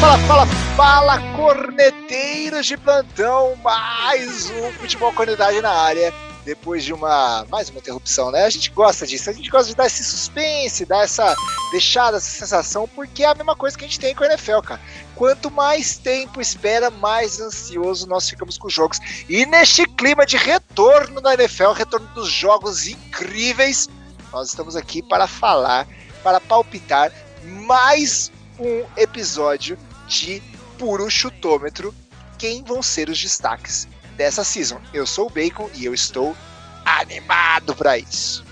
fala, fala, fala, corneteiros de plantão, mais um Futebol Qualidade na área. Depois de uma mais uma interrupção, né? A gente gosta disso, a gente gosta de dar esse suspense, dar essa deixada, essa sensação, porque é a mesma coisa que a gente tem com a NFL, cara. Quanto mais tempo espera, mais ansioso nós ficamos com os jogos. E neste clima de retorno da NFL, retorno dos jogos incríveis, nós estamos aqui para falar, para palpitar mais um episódio de puro chutômetro. Quem vão ser os destaques dessa season? Eu sou o Bacon e eu estou animado para isso.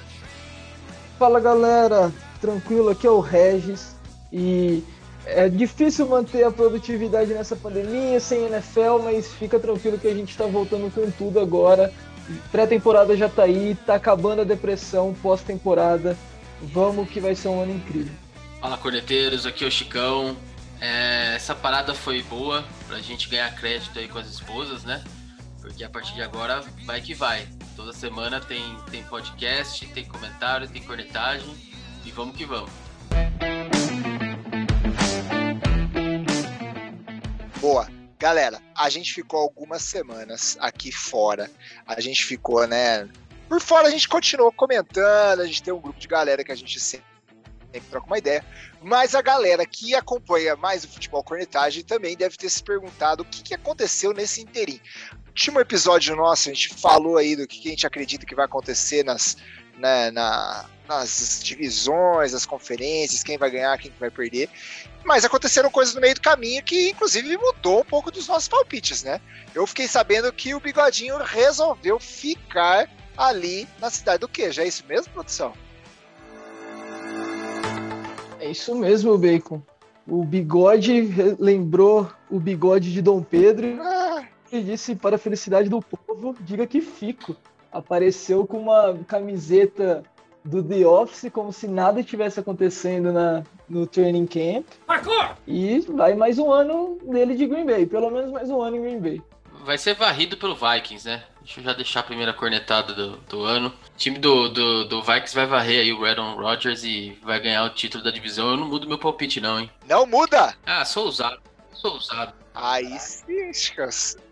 Fala galera, tranquilo, aqui é o Regis e é difícil manter a produtividade nessa pandemia sem NFL, mas fica tranquilo que a gente está voltando com tudo agora. Pré-temporada já tá aí, tá acabando a depressão pós-temporada. Vamos que vai ser um ano incrível. Fala corneteiros, aqui é o Chicão. É, essa parada foi boa pra gente ganhar crédito aí com as esposas, né? Porque a partir de agora vai que vai. Toda semana tem, tem podcast, tem comentário, tem cornetagem e vamos que vamos. Boa. Galera, a gente ficou algumas semanas aqui fora. A gente ficou, né? Por fora a gente continuou comentando, a gente tem um grupo de galera que a gente sempre sempre troca uma ideia. Mas a galera que acompanha mais o futebol cornetagem também deve ter se perguntado o que, que aconteceu nesse interim. Último episódio nosso, a gente falou aí do que a gente acredita que vai acontecer nas, né, na, nas divisões, as conferências, quem vai ganhar, quem vai perder. Mas aconteceram coisas no meio do caminho que, inclusive, mudou um pouco dos nossos palpites, né? Eu fiquei sabendo que o Bigodinho resolveu ficar ali na cidade do queijo. É isso mesmo, produção? É isso mesmo, Bacon. O bigode lembrou o bigode de Dom Pedro Ah, e disse para a felicidade do povo, diga que fico. Apareceu com uma camiseta do The Office, como se nada estivesse acontecendo na, no training camp. E vai mais um ano dele de Green Bay, pelo menos mais um ano em Green Bay. Vai ser varrido pelo Vikings, né? Deixa eu já deixar a primeira cornetada do, do ano. O time do, do, do Vikings vai varrer aí o Aaron Rodgers e vai ganhar o título da divisão. Eu não mudo meu palpite, não, hein? não muda! Ah, sou ousado. Sou ousado. Aí sim.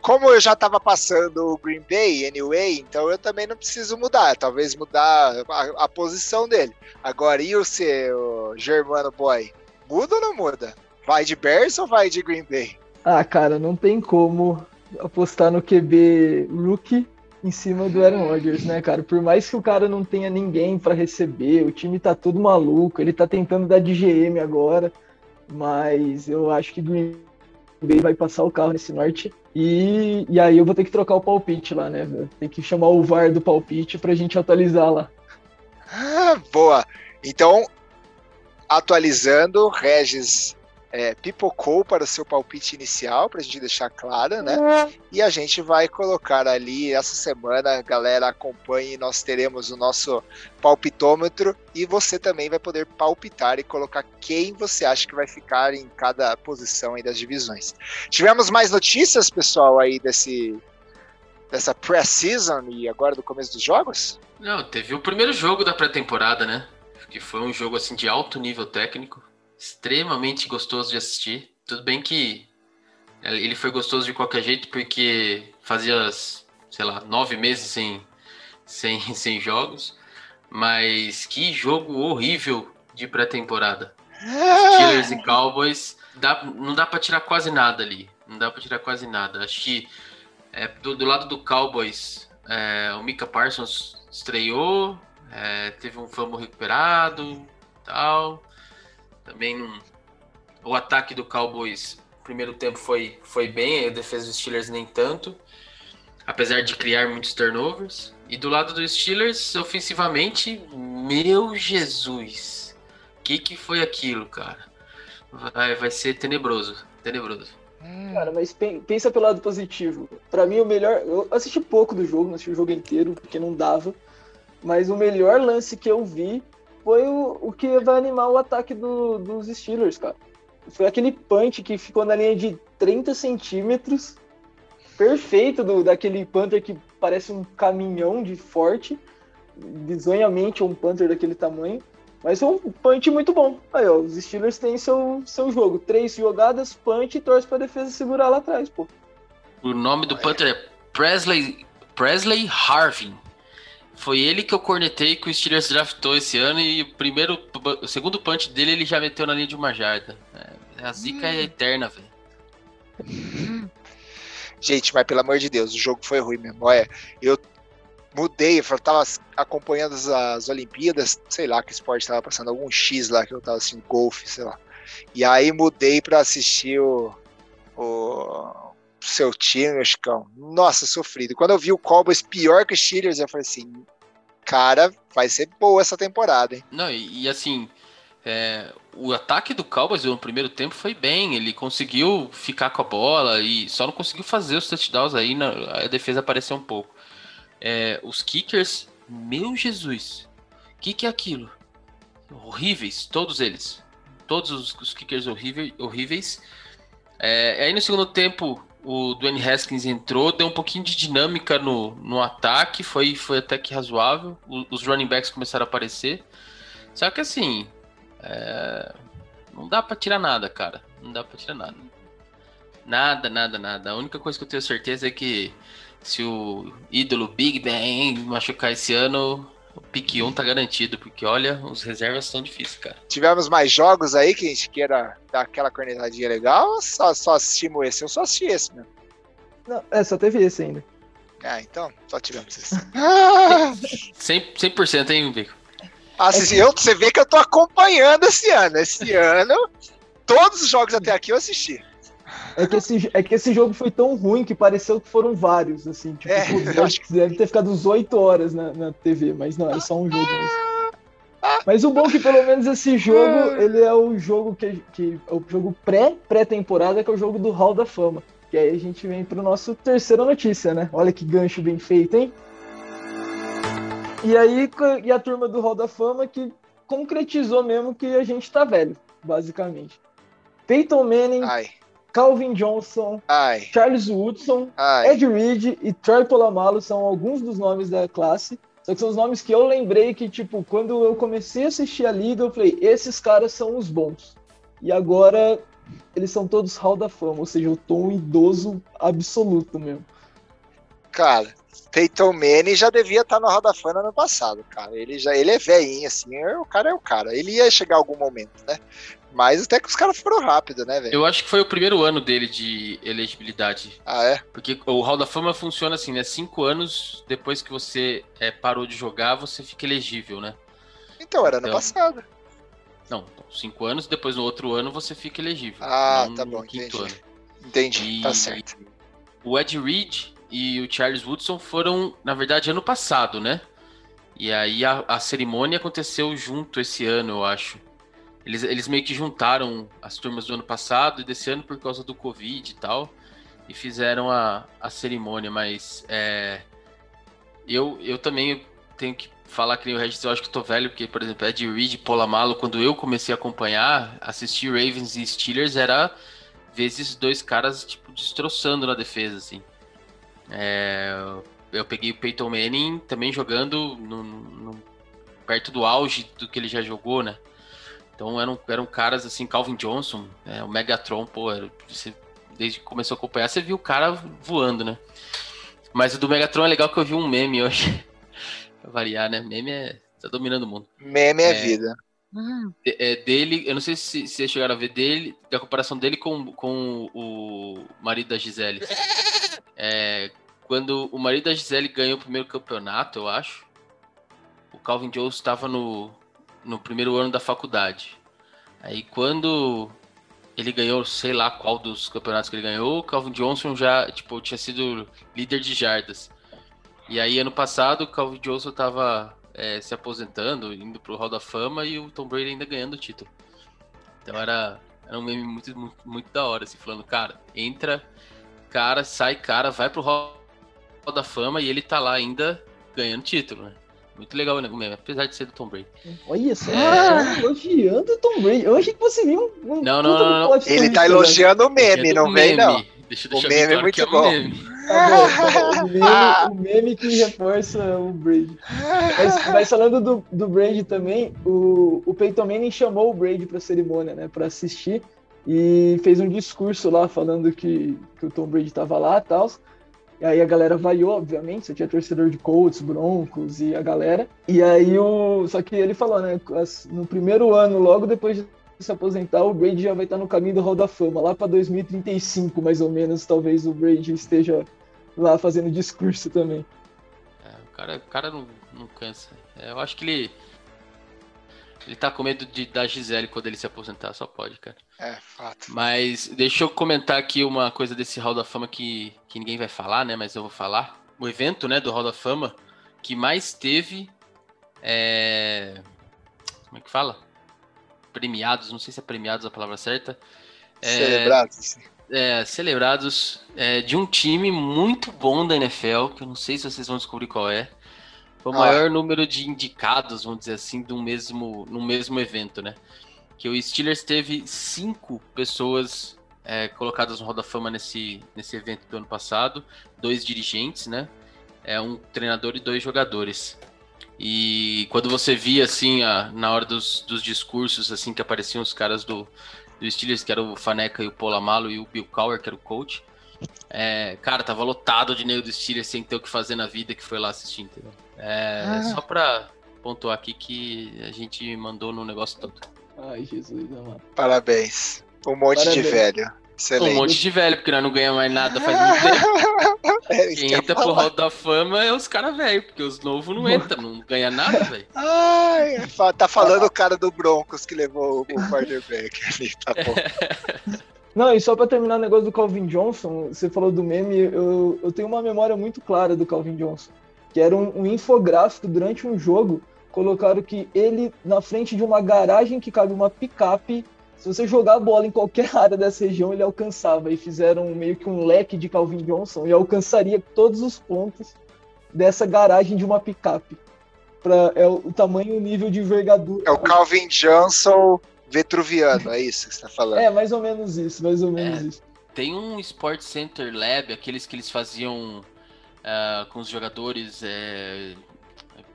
Como eu já tava passando o Green Bay anyway, então eu também não preciso mudar. Talvez mudar a, a posição dele. Agora, e o seu Germano Boy? Muda ou não muda? Vai de Bears ou vai de Green Bay? Ah, cara, não tem como apostar no QB rookie em cima do Aaron Rodgers, né, cara? Por mais que o cara não tenha ninguém para receber, o time tá tudo maluco, ele tá tentando dar de GM agora, mas eu acho que Green Bay vai passar o carro nesse norte. E, e aí eu vou ter que trocar o palpite lá, né? Tem que chamar o VAR do palpite pra gente atualizar lá. Ah, boa. Então, atualizando, Regis é, pipocou para o seu palpite inicial, para a gente deixar claro, né? E a gente vai colocar ali essa semana, galera, acompanhe, nós teremos o nosso palpitômetro e você também vai poder palpitar e colocar quem você acha que vai ficar em cada posição aí das divisões. Tivemos mais notícias, pessoal, aí desse dessa pré-season e agora do começo dos jogos? Não, teve o primeiro jogo da pré-temporada, né? Que foi um jogo assim de alto nível técnico, extremamente gostoso de assistir. Tudo bem que ele foi gostoso de qualquer jeito, porque fazia, sei lá, nove meses sem, sem, sem jogos. Mas que jogo horrível de pré-temporada. Steelers e Cowboys, dá, não dá para tirar quase nada ali. Não dá para tirar quase nada. Acho que é, do, do lado do Cowboys, é, o Mika Parsons estreou, é, teve um fumble recuperado, tal. Também não, o ataque do Cowboys, primeiro tempo foi, foi bem, a defesa dos Steelers nem tanto, apesar de criar muitos turnovers. E do lado dos Steelers, ofensivamente, meu Jesus, o que, que foi aquilo, cara? Vai, vai ser tenebroso, tenebroso. Cara, mas pen- pensa pelo lado positivo. Pra mim, o melhor. Eu assisti pouco do jogo, não assisti o jogo inteiro, porque não dava. Mas o melhor lance que eu vi foi o, o que vai animar o ataque do- dos Steelers, cara. Foi aquele punch que ficou na linha de 30 centímetros. Perfeito do, daquele Panther que parece um caminhão de forte. Bizonhamente um Panther daquele tamanho. Mas é um punch muito bom. Aí, ó, os Steelers têm seu, seu jogo. Três jogadas, punch e torce pra defesa segurar lá atrás, pô. O nome do punter é Presley, Presley Harvin. Foi ele que eu cornetei que o Steelers draftou esse ano e o primeiro, o segundo punch dele ele já meteu na linha de uma jarda. É, a zica é eterna, velho. Gente, mas pelo amor de Deus, o jogo foi ruim mesmo. Olha, eu mudei, eu tava acompanhando as, as Olimpíadas, sei lá que esporte tava passando, algum X lá que eu tava assim, golfe, sei lá. E aí mudei para assistir o, o seu time, Chicão. Nossa, sofrido. Quando eu vi o Cowboys pior que os Steelers, eu falei assim, cara, vai ser boa essa temporada, hein? Não, e, e assim, é, o ataque do Cowboys no primeiro tempo foi bem, ele conseguiu ficar com a bola e só não conseguiu fazer os touchdowns aí, na, a defesa apareceu um pouco. É, os kickers, meu Jesus, o que, que é aquilo? Horríveis, todos eles. Todos os, os kickers horríveis. horríveis. É, aí no segundo tempo, o Dwayne Haskins entrou, deu um pouquinho de dinâmica no, no ataque, foi, foi até que razoável. O, os running backs começaram a aparecer. Só que assim, é, não dá para tirar nada, cara. Não dá para tirar nada. Nada, nada, nada. A única coisa que eu tenho certeza é que se o ídolo Big Ben machucar esse ano, o pique 1 tá garantido, porque olha, os reservas são difíceis, cara. Tivemos mais jogos aí que a gente queira dar aquela cornetadinha legal ou só, só assistimos esse? Eu só assisti esse mesmo. Não, é, só teve esse ainda. Ah, então, só tivemos esse. 100%, 100% hein, Bico? Assim, eu, você vê que eu tô acompanhando esse ano. Esse ano, todos os jogos até aqui eu assisti. É que, esse, é que esse jogo foi tão ruim que pareceu que foram vários, assim. Tipo, É, pô, eu acho deve ter ficado uns 8 horas na, na TV, mas não, era só um jogo mesmo. Mas o bom é que pelo menos esse jogo, ele é o jogo que, que é o jogo pré pré-temporada, que é o jogo do Hall da Fama. Que aí a gente vem pro nosso terceira notícia, né? Olha que gancho bem feito, hein? E aí e a turma do Hall da Fama que concretizou mesmo que a gente tá velho, basicamente. Peyton Manning, Ai, Calvin Johnson, ai, Charles Woodson, ai. Ed Reed e Troy Polamalu são alguns dos nomes da classe. Só que são os nomes que eu lembrei que, tipo, quando eu comecei a assistir a liga, eu falei, esses caras são os bons. E agora eles são todos Hall da Fama, ou seja, eu tô um idoso absoluto mesmo. Cara, Peyton Manning já devia estar no Roda Fã no ano passado, cara. Ele já ele é velhinho, assim, é- o cara é o cara. Ele ia chegar algum momento, né? Mas até que os caras foram rápido, né, velho? Eu acho que foi o primeiro ano dele de elegibilidade. Ah, é? Porque o Hall da Fama funciona assim, né? Cinco anos depois que você é, parou de jogar, você fica elegível, né? Então, era ano Então. passado. Não, então, cinco anos, depois no outro ano você fica elegível. Ah, tá bom, quinto entendi. ano. Entendi, E- tá certo. O Ed Reed e o Charles Woodson foram, na verdade, ano passado, né? E aí a, a cerimônia aconteceu junto esse ano, eu acho. Eles, eles meio que juntaram as turmas do ano passado e desse ano por causa do Covid e tal. E fizeram a, a cerimônia, mas é, eu, eu também tenho que falar que nem o Regis, eu acho que eu tô velho, porque, por exemplo, Ed Reed Polamalo, quando eu comecei a acompanhar, assistir Ravens e Steelers era ver esses dois caras, tipo, destroçando na defesa, assim. É, eu peguei o Peyton Manning também jogando no, no- perto do auge do que ele já jogou, né? Então eram, eram caras assim, Calvin Johnson, é, o Megatron, pô, era- você, desde que começou a acompanhar, você viu o cara voando, né? Mas o do Megatron é legal que eu vi um meme hoje. pra variar, né? Meme é. tá dominando o mundo. Meme é, É. vida. De- é, dele, eu não sei se, se vocês chegaram a ver dele, da comparação dele com, com o marido da Gisele. É, quando o marido da Gisele ganhou o primeiro campeonato, eu acho, o Calvin Jones estava no, no primeiro ano da faculdade. Aí quando ele ganhou, sei lá qual dos campeonatos que ele ganhou, o Calvin Johnson já, tipo, tinha sido líder de jardas. E aí ano passado o Calvin Johnson tava é, se aposentando, indo pro Hall da Fama e o Tom Brady ainda ganhando o título. Então era, era um meme muito, muito, muito da hora, assim, falando, cara, entra cara, sai cara, vai pro Hall da Fama e ele tá lá ainda ganhando título, né? Muito legal né, o meme, apesar de ser do Tom Brady. Olha só, É. elogiando o Tom Brady. Eu achei que você viu um, Não, não, não, não. Ele tá né? elogiando o meme, É não vem, não. Deixa eu O deixar meme bem é muito é bom. meme. Tá bom, tá o, meme, o, meme, que reforça o Brady. Mas, mas falando do, do Brady também, o, o Peyton Manning chamou o Brady para a cerimônia, né, para assistir, e fez um discurso lá falando que, que o Tom Brady estava lá e tal. E aí a galera vaiou, obviamente, você tinha torcedor de Colts, Broncos e a galera. E aí o. Só que ele falou, né? No primeiro ano, logo depois de se aposentar, o Brady já vai estar no caminho do Hall da Fama. Lá para 2035, mais ou menos, talvez o Brady esteja lá fazendo discurso também. É, o cara, o cara não, não cansa. É, eu acho que ele. Ele tá com medo de, da Gisele quando ele se aposentar, só pode, cara. É, fato. Mas deixa eu comentar aqui uma coisa desse Hall da Fama que, que ninguém vai falar, né? Mas eu vou falar. O evento, né, do Hall da Fama que mais teve. É... Como é que fala? Premiados, não sei se é premiados a palavra certa. É... Celebrados. É, celebrados é, de um time muito bom da NFL, que eu não sei se vocês vão descobrir qual é. Foi o ah. maior número de indicados, vamos dizer assim, do mesmo, no mesmo evento, né? Que o Steelers teve cinco pessoas é, colocadas no Hall da Fama nesse, nesse evento do ano passado, dois dirigentes, né? É um treinador e dois jogadores. E quando você via assim, a, na hora dos, dos discursos, assim, que apareciam os caras do, do Steelers, que era o Faneca e o Polamalo e o Bill Cowher, que era o coach. É, cara, tava lotado de nego do Steelers sem ter o que fazer na vida que foi lá assistir, entendeu? É, ah. Só pra pontuar aqui que a gente mandou no negócio todo. Ai, Jesus, mano. Parabéns. Um monte Parabéns. de velho. Excelente. Um monte de velho, porque nós não ganhamos mais nada faz muito tempo. É, Quem entra pro Hall da Fama é os caras velhos, porque os novos não entram, não ganha nada, velho. Ai, tá falando o cara do Broncos que levou o quarterback ali, tá bom. Não, e só para terminar o negócio do Calvin Johnson, você falou do meme, eu, eu tenho uma memória muito clara do Calvin Johnson, que era um, um infográfico durante um jogo, colocaram que ele na frente de uma garagem que cabe uma picape se você jogar a bola em qualquer área dessa região, ele alcançava. E fizeram meio que um leque de Calvin Johnson e alcançaria todos os pontos dessa garagem de uma picape. Pra, é o, tamanho e o nível de envergadura. É o Calvin Johnson vetruviano, é isso que você está falando. É, mais ou menos isso, mais ou menos é, isso. Tem um Sport Center Lab, aqueles que eles faziam uh, com os jogadores é,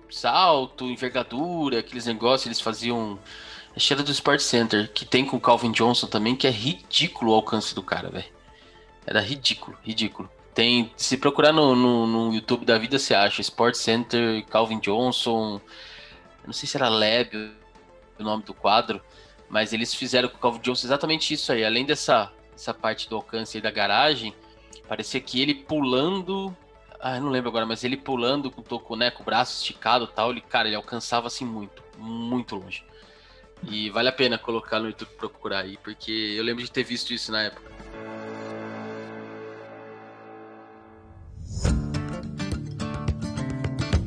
salto, envergadura, aqueles negócios, eles faziam a cheira do Sport Center, que tem com o Calvin Johnson também, que é ridículo o alcance do cara, velho. Era ridículo, ridículo. Tem, se procurar no, no, no, YouTube da vida, você acha Sport Center, Calvin Johnson. Não sei se era Lab o nome do quadro, mas eles fizeram com o Calvin Johnson exatamente isso aí. Além dessa essa parte do alcance aí da garagem, parecia que ele pulando. Ah, eu não lembro agora, mas ele pulando com, com, né, com o braço esticado tal, ele, cara, ele alcançava assim muito, muito longe. E vale a pena colocar no YouTube procurar aí, porque eu lembro de ter visto isso na época.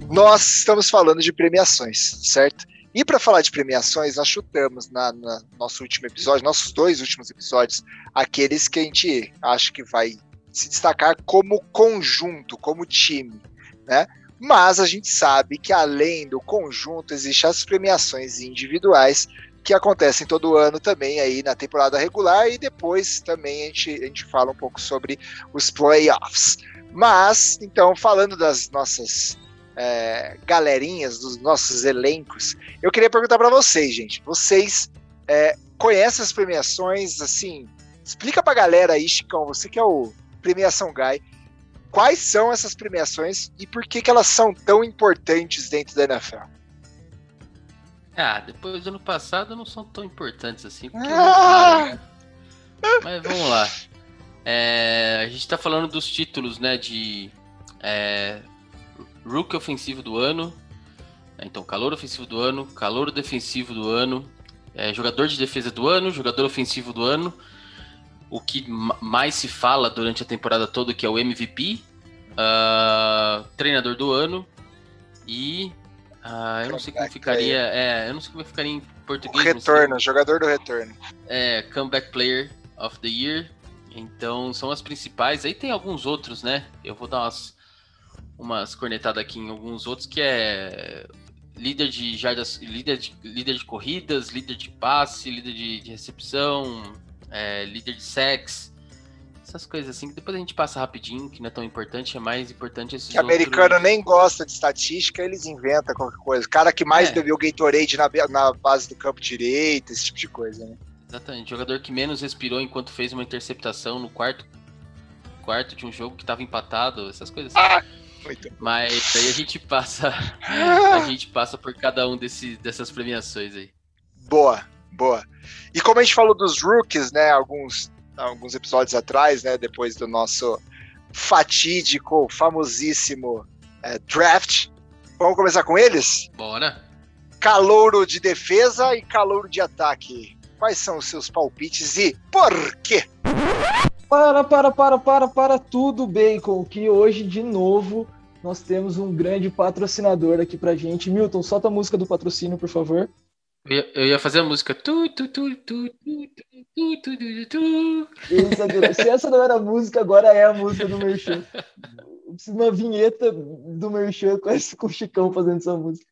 Nós estamos falando de premiações, certo? E para falar de premiações, nós chutamos na, na, nosso último episódio, nossos dois últimos episódios, aqueles que a gente acha que vai se destacar como conjunto, como time, né? Mas a gente sabe que além do conjunto existem as premiações individuais que acontecem todo ano também aí na temporada regular e depois também a gente, a gente fala um pouco sobre os playoffs. Mas, então, falando das nossas é, galerinhas, dos nossos elencos, eu queria perguntar para vocês, gente. Vocês é, conhecem as premiações? Assim, explica pra galera aí, Chicão, você que é o premiação guy, quais são essas premiações e por que, que elas são tão importantes dentro da NFL? Ah, depois do ano passado não são tão importantes assim. Ah! Mas vamos lá. É, a gente tá falando dos títulos, né? De é, Rookie ofensivo do ano. Então, calor ofensivo do ano, calor defensivo do ano, é, jogador de defesa do ano, jogador ofensivo do ano. O que mais se fala durante a temporada toda, que é o MVP, uh, ah, treinador do ano e ah, eu não sei como ficaria. É, eu não sei como ficaria em português. O retorno, jogador do retorno. É, Comeback Player of the Year. Então são as principais. Aí tem alguns outros, né? Eu vou dar umas, umas cornetadas aqui em alguns outros que é líder de jardas, líder de, líder de corridas, líder de passe, líder de, de recepção, é, líder de sex. essas coisas assim, que depois a gente passa rapidinho, que não é tão importante, é mais importante esses Que americano nem gosta de estatística, eles inventam qualquer coisa. Cara que mais É. bebeu Gatorade na, na base do campo direito, esse tipo de coisa, né? Exatamente, jogador que menos respirou enquanto fez uma interceptação no quarto quarto de um jogo que tava empatado, essas coisas assim. Ah, muito. Mas aí a gente passa a gente passa por cada um desse, dessas premiações aí. Boa, boa. E como a gente falou dos rookies, né, alguns, alguns episódios atrás, né, depois do nosso fatídico, famosíssimo é, draft, vamos começar com eles? Bora. Calouro de defesa e calouro de ataque. Quais são os seus palpites e por quê? Para, para, para, para, para tudo, Bacon, que hoje, de novo, nós temos um grande patrocinador aqui pra gente. Milton, solta a música do patrocínio, por favor. Eu ia, eu ia fazer a música. Tu, tu, tu, tu, tu, tu, tu, tu, tu. Essa- Se essa não era a música, agora é a música do Merchan. Precisa de uma vinheta do Merchan com, esse, com o Chicão fazendo essa música.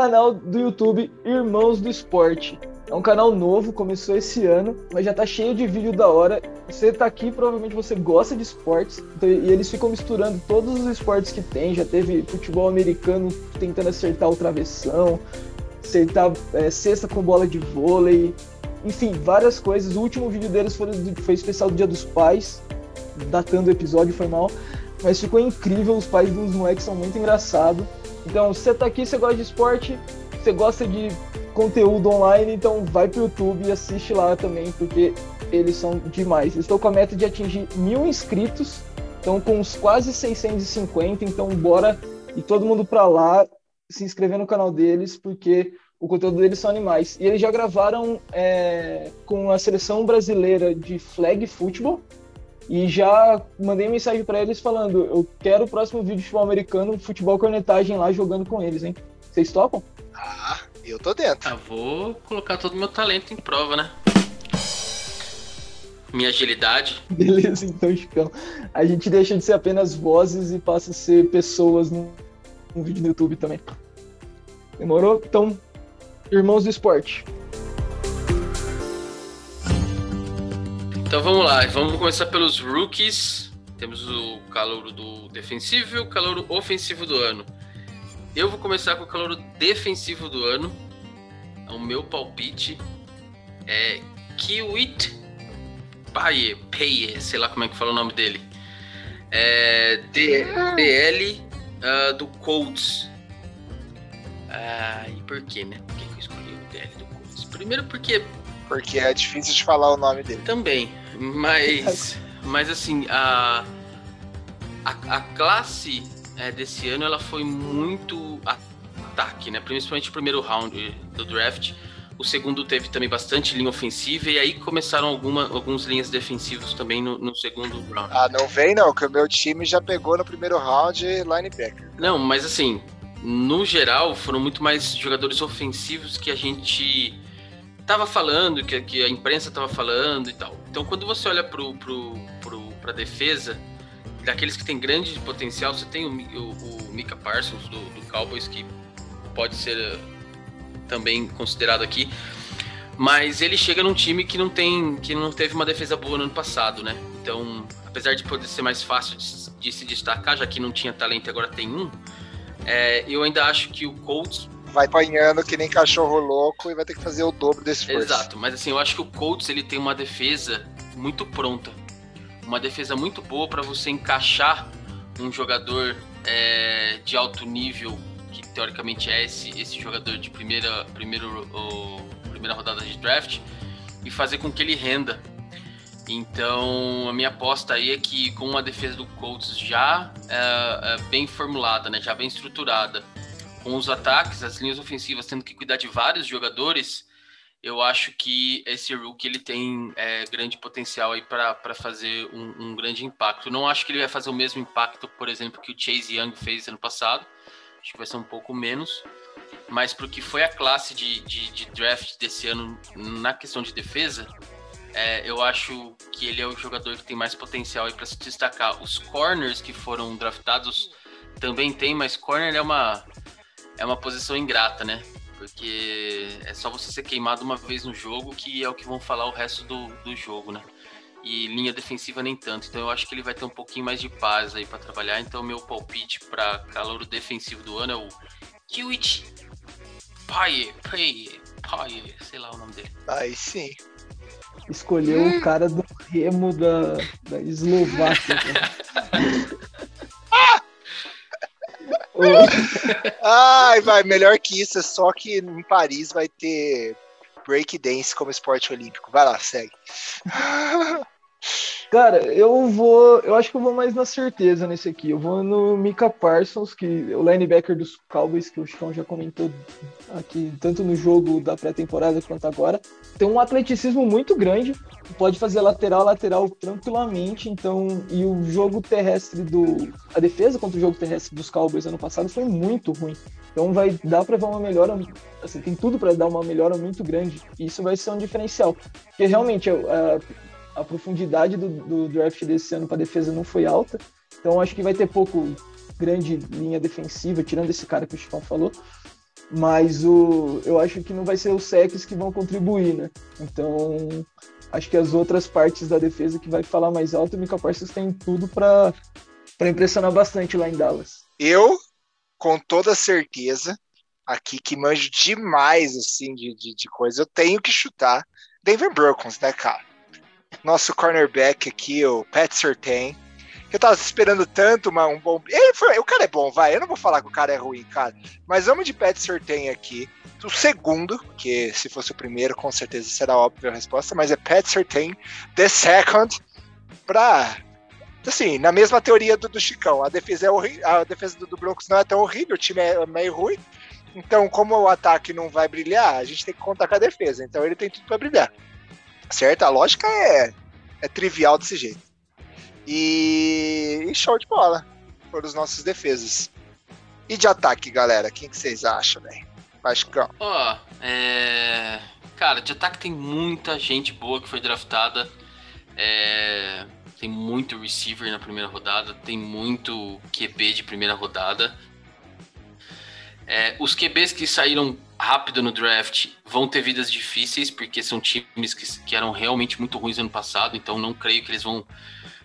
Canal do YouTube Irmãos do Esporte. É um canal novo, começou esse ano, mas já tá cheio de vídeo da hora. Você tá aqui, provavelmente você gosta de esportes, então- e eles ficam misturando todos os esportes que tem. Já teve futebol americano tentando acertar o travessão, acertar é, cesta com bola de vôlei, enfim, várias coisas. O último vídeo deles foi, foi especial do Dia dos Pais, datando o episódio, foi mal. Mas ficou incrível, os pais dos moleques são muito engraçados. Então, você tá aqui, você gosta de esporte, você gosta de conteúdo online, então vai pro YouTube e assiste lá também, porque eles são demais. Estão com a meta de atingir mil inscritos, estão com uns quase 650, então bora e todo mundo pra lá se inscrever no canal deles, porque o conteúdo deles são animais. E eles já gravaram é, com a seleção brasileira de flag football, e já mandei mensagem pra eles falando: eu quero o próximo vídeo de futebol americano, futebol cornetagem lá jogando com eles, hein? Vocês topam? Ah, eu tô dentro. Ah, vou colocar todo o meu talento em prova, né? Minha agilidade. Beleza, então, Chicão. A gente deixa de ser apenas vozes e passa a ser pessoas no, no vídeo no YouTube também. Demorou? Então, irmãos do esporte. Então vamos lá, vamos começar pelos rookies. Temos o calouro do defensivo e o calouro ofensivo do ano. Eu vou começar com o calouro defensivo do ano. O meu palpite é Kiwit Paye, Paye, sei lá como é que fala o nome dele. É DL ah, do Colts. Ah, e por quê, né? Por que que eu escolhi o DL do Colts? Primeiro porque Porque é difícil de falar o nome dele. também, mas, mas assim, a, a, a classe é, desse ano ela foi muito ataque, né? Principalmente o primeiro round do draft. O segundo teve também bastante linha ofensiva e aí começaram alguma, alguns linhas defensivos também no, no segundo round. Ah, não vem não, que o meu time já pegou no primeiro round linebacker. Não, mas assim, no geral, foram muito mais jogadores ofensivos que a gente tava falando, que, que a imprensa tava falando e tal. Então, quando você olha pro, pro, pro, pra defesa, daqueles que tem grande potencial, você tem o, o, o Mika Parsons do, do Cowboys, que pode ser eh, também considerado aqui. Mas ele chega num time que não tem, que não teve uma defesa boa no ano passado, né? Então, apesar de poder ser mais fácil de, de se destacar, já que não tinha talento e agora tem um, é, eu ainda acho que o Colts Vai apanhando que nem cachorro louco e vai ter que fazer o dobro desse esforço. Exato, mas assim, eu acho que o Colts ele tem uma defesa muito pronta. Uma defesa muito boa para você encaixar um jogador é, de alto nível, que teoricamente é esse, esse jogador de primeira, primeiro, primeira rodada de draft, e fazer com que ele renda. Então, a minha aposta aí é que com uma defesa do Colts já é, é, bem formulada, né, já bem estruturada, com os ataques, as linhas ofensivas tendo que cuidar de vários jogadores, eu acho que esse rookie ele tem é, grande potencial aí para fazer um, um grande impacto. Não acho que ele vai fazer o mesmo impacto, por exemplo, que o Chase Young fez ano passado. Acho que vai ser um pouco menos. Mas para o que foi a classe de, de, de draft desse ano na questão de defesa, é, eu acho que ele é o jogador que tem mais potencial aí para se destacar. Os corners que foram draftados também tem, mas corner é uma, é uma posição ingrata, né? Porque é só você ser queimado uma vez no jogo que é o que vão falar o resto do, do jogo, né? E linha defensiva nem tanto. Então eu acho que ele vai ter um pouquinho mais de paz aí para trabalhar. Então meu palpite para calor defensivo do ano é o Kiwich Paye, Paye, Paye, sei lá o nome dele. Aí sim. Escolheu hum. o cara do remo da, da Eslováquia. Ai, vai, melhor que isso, é só que em Paris vai ter breakdance como esporte olímpico. Vai lá, segue. Cara, eu vou. Eu acho que eu vou mais na certeza nesse aqui. Eu vou no Mika Parsons, que o linebacker dos Cowboys, que o Chicão já comentou aqui, tanto no jogo da pré-temporada quanto agora. Tem um atleticismo muito grande, pode fazer lateral, lateral tranquilamente. Então, e o jogo terrestre do. A defesa contra o jogo terrestre dos Cowboys ano passado foi muito ruim. Então vai dar para ver uma melhora, assim, tem tudo para dar uma melhora muito grande. E isso vai ser um diferencial. Porque realmente a, a profundidade do, do draft desse ano para defesa não foi alta. Então acho que vai ter pouco grande linha defensiva, tirando esse cara que o Chicão falou. Mas o, eu acho que não vai ser os secs que vão contribuir, né? Então acho que as outras partes da defesa que vai falar mais alto, o Mika Parsons tem tudo para impressionar bastante lá em Dallas. Eu, com toda certeza, aqui que manjo demais assim de, de, de coisa, eu tenho que chutar Denver Broncos, né, cara? Nosso cornerback aqui, o Pat Surtain. Eu tava esperando tanto uma, um bom. Ele foi, o cara é bom, vai. Eu não vou falar que o cara é ruim, cara. Mas vamos de Pat Surtain aqui. O segundo, que se fosse o primeiro, com certeza será óbvia a resposta, mas é Pat Surtain, the second, pra. Assim, na mesma teoria do, do Chicão, a defesa, é a defesa do, do Broncos não é tão horrível, o time é meio ruim. Então, como o ataque não vai brilhar, a gente tem que contar com a defesa. Então, ele tem tudo para brilhar certo? A lógica é, é trivial desse jeito. E, e show de bola foram os nossos defesas. E de ataque, galera, quem que vocês acham, velho? Vascão. Ó, oh, é... Cara, de ataque tem muita gente boa que foi draftada. É... Tem muito receiver na primeira rodada, tem muito QB de primeira rodada. É, os QBs que saíram rápido no draft vão ter vidas difíceis, porque são times que, que eram realmente muito ruins ano passado, então não creio que eles vão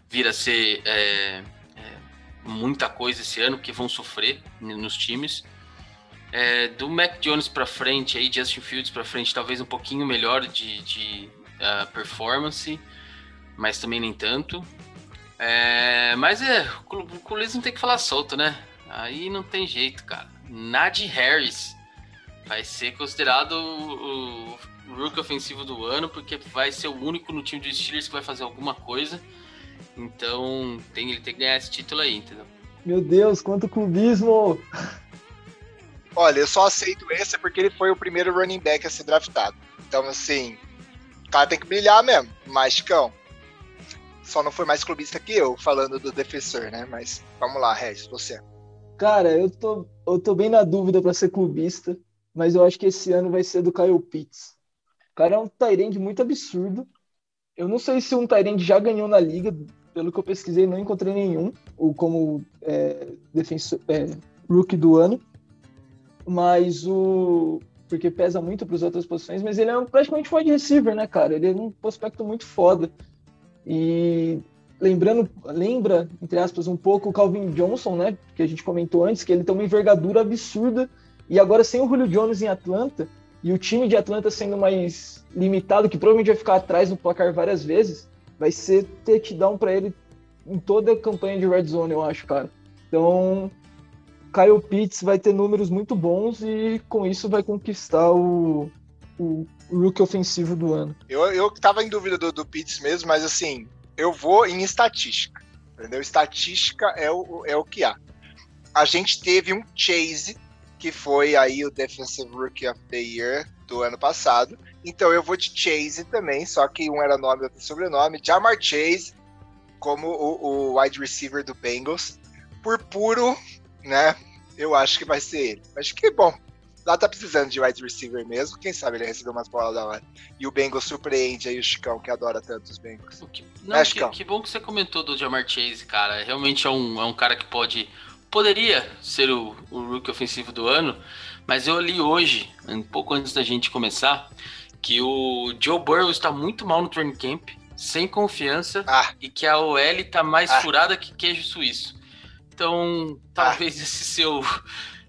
vir a ser é, é, muita coisa esse ano, porque vão sofrer nos times. É, do Mac Jones para frente, aí Justin Fields para frente, talvez um pouquinho melhor de, de uh, performance, mas também nem tanto. É, mas é, o Colis não tem que falar solto, né? Aí não tem jeito, cara. Najee Harris vai ser considerado o, o rookie ofensivo do ano, porque vai ser o único no time dos Steelers que vai fazer alguma coisa. Então tem, ele tem que ganhar esse título aí, entendeu? Meu Deus, quanto clubismo! Olha, eu só aceito esse porque ele foi o primeiro running back a ser draftado. Então, assim, o cara tem que brilhar mesmo. Mas, Chicão, só não foi mais clubista que eu, falando do defensor, né? Mas vamos lá, Regis, você. Cara, eu tô, eu tô bem na dúvida para ser clubista mas eu acho que esse ano vai ser do Kyle Pitts. O cara é um Tyrande muito absurdo. Eu não sei se um Tyrande já ganhou na liga, pelo que eu pesquisei, não encontrei nenhum, ou como é, defensor, é, rookie do ano. Mas o. Porque pesa muito para as outras posições, mas ele é um, praticamente um wide receiver, né, cara? Ele é um prospecto muito foda. E lembrando, lembra, entre aspas, um pouco o Calvin Johnson, né? Que a gente comentou antes, que ele tem uma envergadura absurda e agora sem o Julio Jones em Atlanta e o time de Atlanta sendo mais limitado, que provavelmente vai ficar atrás no placar várias vezes, vai ser touchdown para ele em toda a campanha de Red Zone, eu acho, cara. Então, Kyle Pitts vai ter números muito bons e com isso vai conquistar o, o rookie ofensivo do ano. Eu, eu tava em dúvida do, do Pitts mesmo, mas assim, eu vou em estatística. Entendeu? Estatística é o, é o que há. A gente teve um chase que foi aí o Defensive Rookie of the Year do ano passado. Então eu vou de Chase também, só que um era nome outro sobrenome. Jamar Chase como o, o wide receiver do Bengals. Por puro, né? Eu acho que vai ser ele. Acho que, bom, lá tá precisando de wide receiver mesmo. Quem sabe ele recebeu umas bolas da hora. E o Bengals surpreende aí o Chicão, que adora tanto os Bengals. Que, não, é, que, que, bom que você comentou do Jamar Chase, cara. Realmente é um, é um cara que pode poderia ser o, o rookie ofensivo do ano, mas eu li hoje, um pouco antes da gente começar, que o Joe Burrow está muito mal no training camp, sem confiança, Ah. e que a OL está mais Ah. furada que queijo suíço. Então, talvez esse seu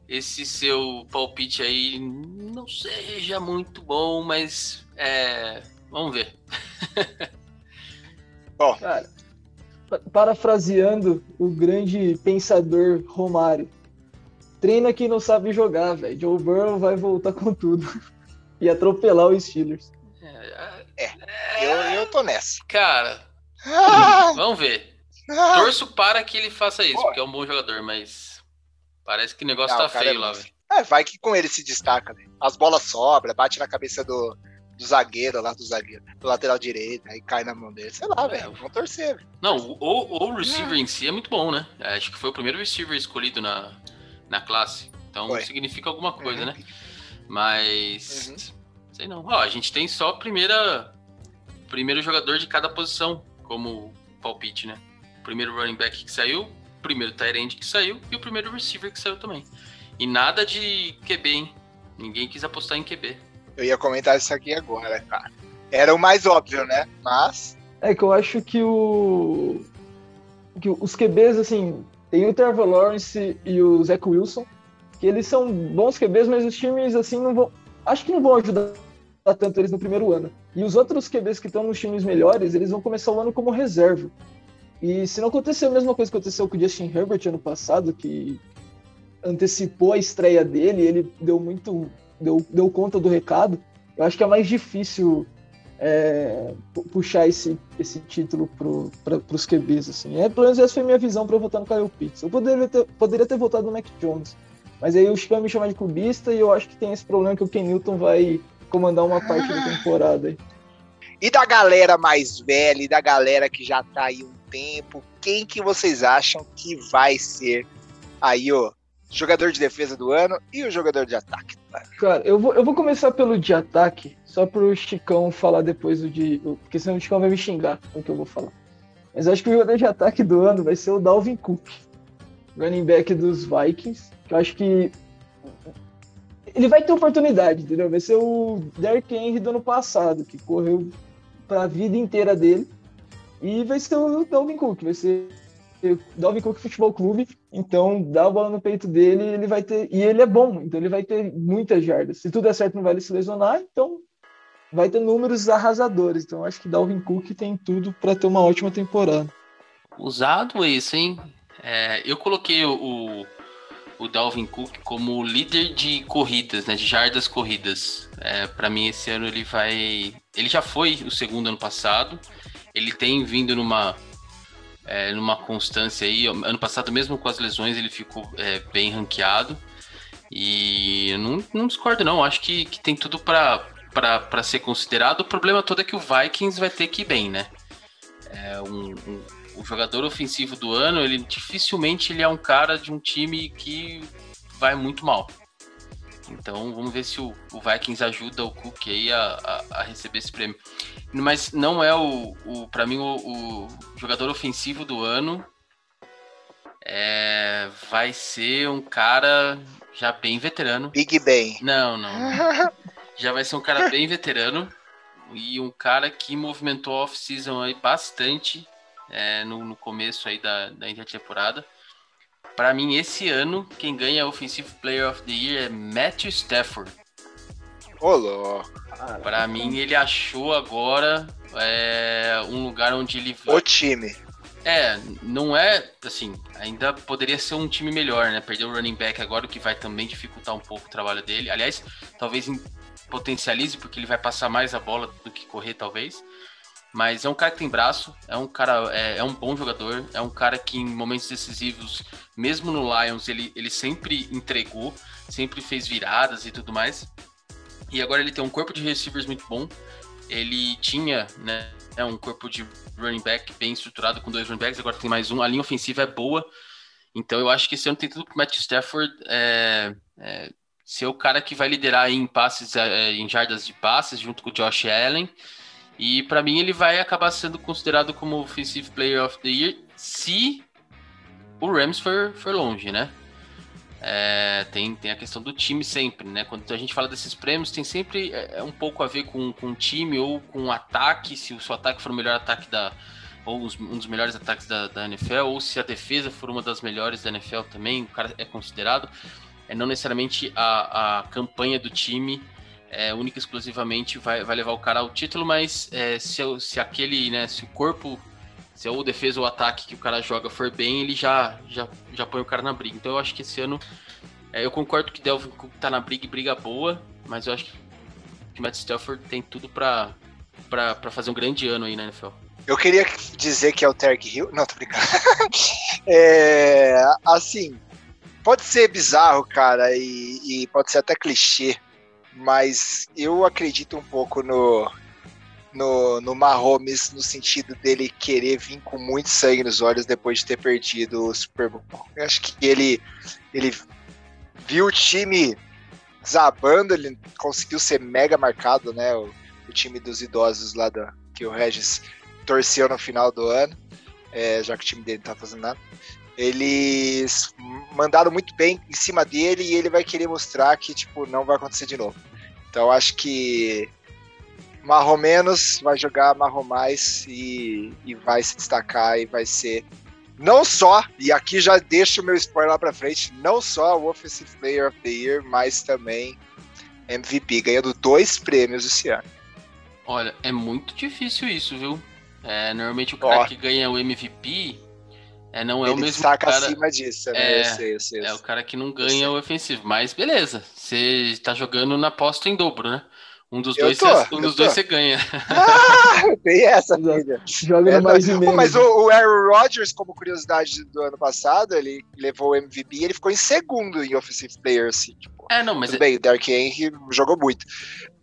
esse seu palpite aí não seja muito bom, mas é, vamos ver. Cara, pa- parafraseando o grande pensador Romário. Treina quem não sabe jogar, velho. Joe Burrow vai voltar com tudo. E atropelar os Steelers. É, Eu, eu tô nessa. cara, Ah, vamos ver. ah. Torço para que ele faça isso, porque é um bom jogador, mas parece que o negócio Não, tá o cara feio é lá, velho. É, vai que com ele se destaca, né? As bolas sobram, bate na cabeça do, do zagueiro lá, do zagueiro, do lateral direito, aí cai na mão dele. Sei lá, É. velho. Vamos torcer, velho. Não, o, o- o receiver em si é muito bom, né? Acho que foi o primeiro receiver escolhido na, na classe. Então Foi. significa alguma coisa, Uhum. né? Mas. Uhum. Sei não. Ó, a gente tem só a primeira. Primeiro jogador de cada posição como palpite, né? O primeiro running back que saiu, primeiro end que saiu e o primeiro receiver que saiu também. E nada de QB, hein? Ninguém quis apostar em QB. Eu ia comentar isso aqui agora, cara. Era o mais óbvio, né? Mas. É que eu acho que o. Que os QBs, assim, tem o Trevor Lawrence e o Zach Wilson, que eles são bons QBs, mas os times, assim, não vão. Acho que não vão ajudar tanto eles no primeiro ano. E os outros QBs que estão nos times melhores, eles vão começar o ano como reserva. E se não acontecer a mesma coisa que aconteceu com o Justin Herbert ano passado, que antecipou a estreia dele, ele deu muito. deu, deu conta do recado, eu acho que é mais difícil é, pu- puxar esse, esse título para os QBs. Assim. É, pelo menos essa foi a minha visão para votar no Kyle Pitts. Eu poderia ter, poderia ter votado no Mac Jones, mas aí o Chico me chamar de clubista e eu acho que tem esse problema que o Ken Newton vai comandar uma parte da temporada. Aí. E da galera mais velha, e da galera que já tá aí um tempo, quem que vocês acham que vai ser aí o jogador de defesa do ano e o jogador de ataque? Cara, eu vou, eu vou começar pelo de ataque, só pro Chicão falar depois do de. Porque senão o Chicão vai me xingar com o que eu vou falar. Mas acho que o jogador de ataque do ano vai ser o Dalvin Cook, running back dos Vikings. Que eu acho que. Ele vai ter oportunidade, entendeu? Vai ser o Derrick Henry do ano passado, que correu pra vida inteira dele. E vai ser o Dalvin Cook, vai ser Dalvin Cook Futebol Clube. Então, dá a bola no peito dele, ele vai ter. E ele é bom, então ele vai ter muitas jardas. Se tudo der certo, não vai se lesionar, então vai ter números arrasadores. Então, acho que Dalvin Cook tem tudo para ter uma ótima temporada. Usado esse, hein? É, eu coloquei o, o Dalvin Cook como líder de corridas, né? De jardas corridas. É, para mim, esse ano ele vai. Ele já foi o segundo ano passado. Ele tem vindo numa. é, numa constância aí. Ano passado, mesmo com as lesões, ele ficou é, bem ranqueado. E não, não discordo, não. Acho que, que tem tudo para ser considerado. O problema todo é que o Vikings vai ter que ir bem, né? É um- um, o jogador ofensivo do ano, ele dificilmente ele é um cara de um time que vai muito mal. Então vamos ver se o, o Vikings ajuda o Cook aí a, a- a receber esse prêmio. Mas não é o, o para mim o, o jogador ofensivo do ano é, vai ser um cara já bem veterano. Big Ben. Não, não. Já vai ser um cara bem veterano e um cara que movimentou a off-season aí bastante é, no, no começo aí da, da intertemporada. Para mim, esse ano, quem ganha Offensive Player of the Year é Matthew Stafford. Ô, louco. Para mim, ele achou agora é, um lugar onde ele vai. O time. É, não é assim, ainda poderia ser um time melhor, né? Perder o running back agora, o que vai também dificultar um pouco o trabalho dele. Aliás, talvez potencialize, porque ele vai passar mais a bola do que correr, talvez. Mas é um cara que tem braço, é um cara, é, é um bom jogador, é um cara que em momentos decisivos, mesmo no Lions, ele, ele sempre entregou, sempre fez viradas e tudo mais. E agora ele tem um corpo de receivers muito bom. Ele tinha, né, é um corpo de running back bem estruturado com dois running backs, agora tem mais um. A linha ofensiva é boa. Então eu acho que esse ano tem tudo pro Matt Stafford é, é, ser o cara que vai liderar em passes, é, em jardas de passes, junto com o Josh Allen. E para mim ele vai acabar sendo considerado como Offensive Player of the Year se o Rams foi, foi longe, né? É, tem, tem a questão do time sempre, né? Quando a gente fala desses prêmios, tem sempre é, é um pouco a ver com, com o time ou com o ataque, se o seu ataque for o melhor ataque da. ou um dos melhores ataques da, da, NFL, ou se a defesa for uma das melhores da NFL também, o cara é considerado. É não necessariamente a, a campanha do time é, única e exclusivamente vai, vai levar o cara ao título, mas é, se, se aquele, né, se o corpo se é o defesa ou o ataque que o cara joga for bem, ele já, já, já põe o cara na briga. Então eu acho que esse ano. É, eu concordo que Delvin Cook tá na briga e briga boa, mas eu acho que o Matt Stafford tem tudo pra, pra fazer um grande ano aí na NFL. Eu queria dizer que é o Terry Hill. Não, tô brincando. é, assim, pode ser bizarro, cara, e, e pode ser até clichê, mas eu acredito um pouco no, no, no Mahomes no sentido dele querer vir com muito sangue nos olhos depois de ter perdido o Super Bowl. Eu acho que ele, ele viu o time desabando, ele conseguiu ser mega marcado, né? O, o time dos idosos lá da, que o Regis torceu no final do ano, é, já que o time dele não tá fazendo nada. Eles mandaram muito bem em cima dele e ele vai querer mostrar que tipo não vai acontecer de novo. Então acho que Marrom menos, vai jogar marrom mais e, e vai se destacar e vai ser não só, e aqui já deixo o meu spoiler lá pra frente, não só o Offensive Player of the Year, mas também MVP, ganhando dois prêmios esse ano. Olha, é muito difícil isso, viu? É, normalmente o cara Ó, que ganha o MVP é, não é o mesmo saca cara... acima disso, né? É, eu sei, eu sei, eu é o cara que não ganha o ofensivo. Mas beleza, você tá jogando na aposta em dobro, né? Um dos dois, tô, cê, um dos dois você ganha. Ah, tem essa, filha. Joga é, mais Pô, Mas o, o Aaron Rodgers, como curiosidade do ano passado, ele levou o MVP e ele ficou em segundo em Offensive Player, assim. Tipo, é, não, mas. Tudo é... bem, o Derrick Henry jogou muito.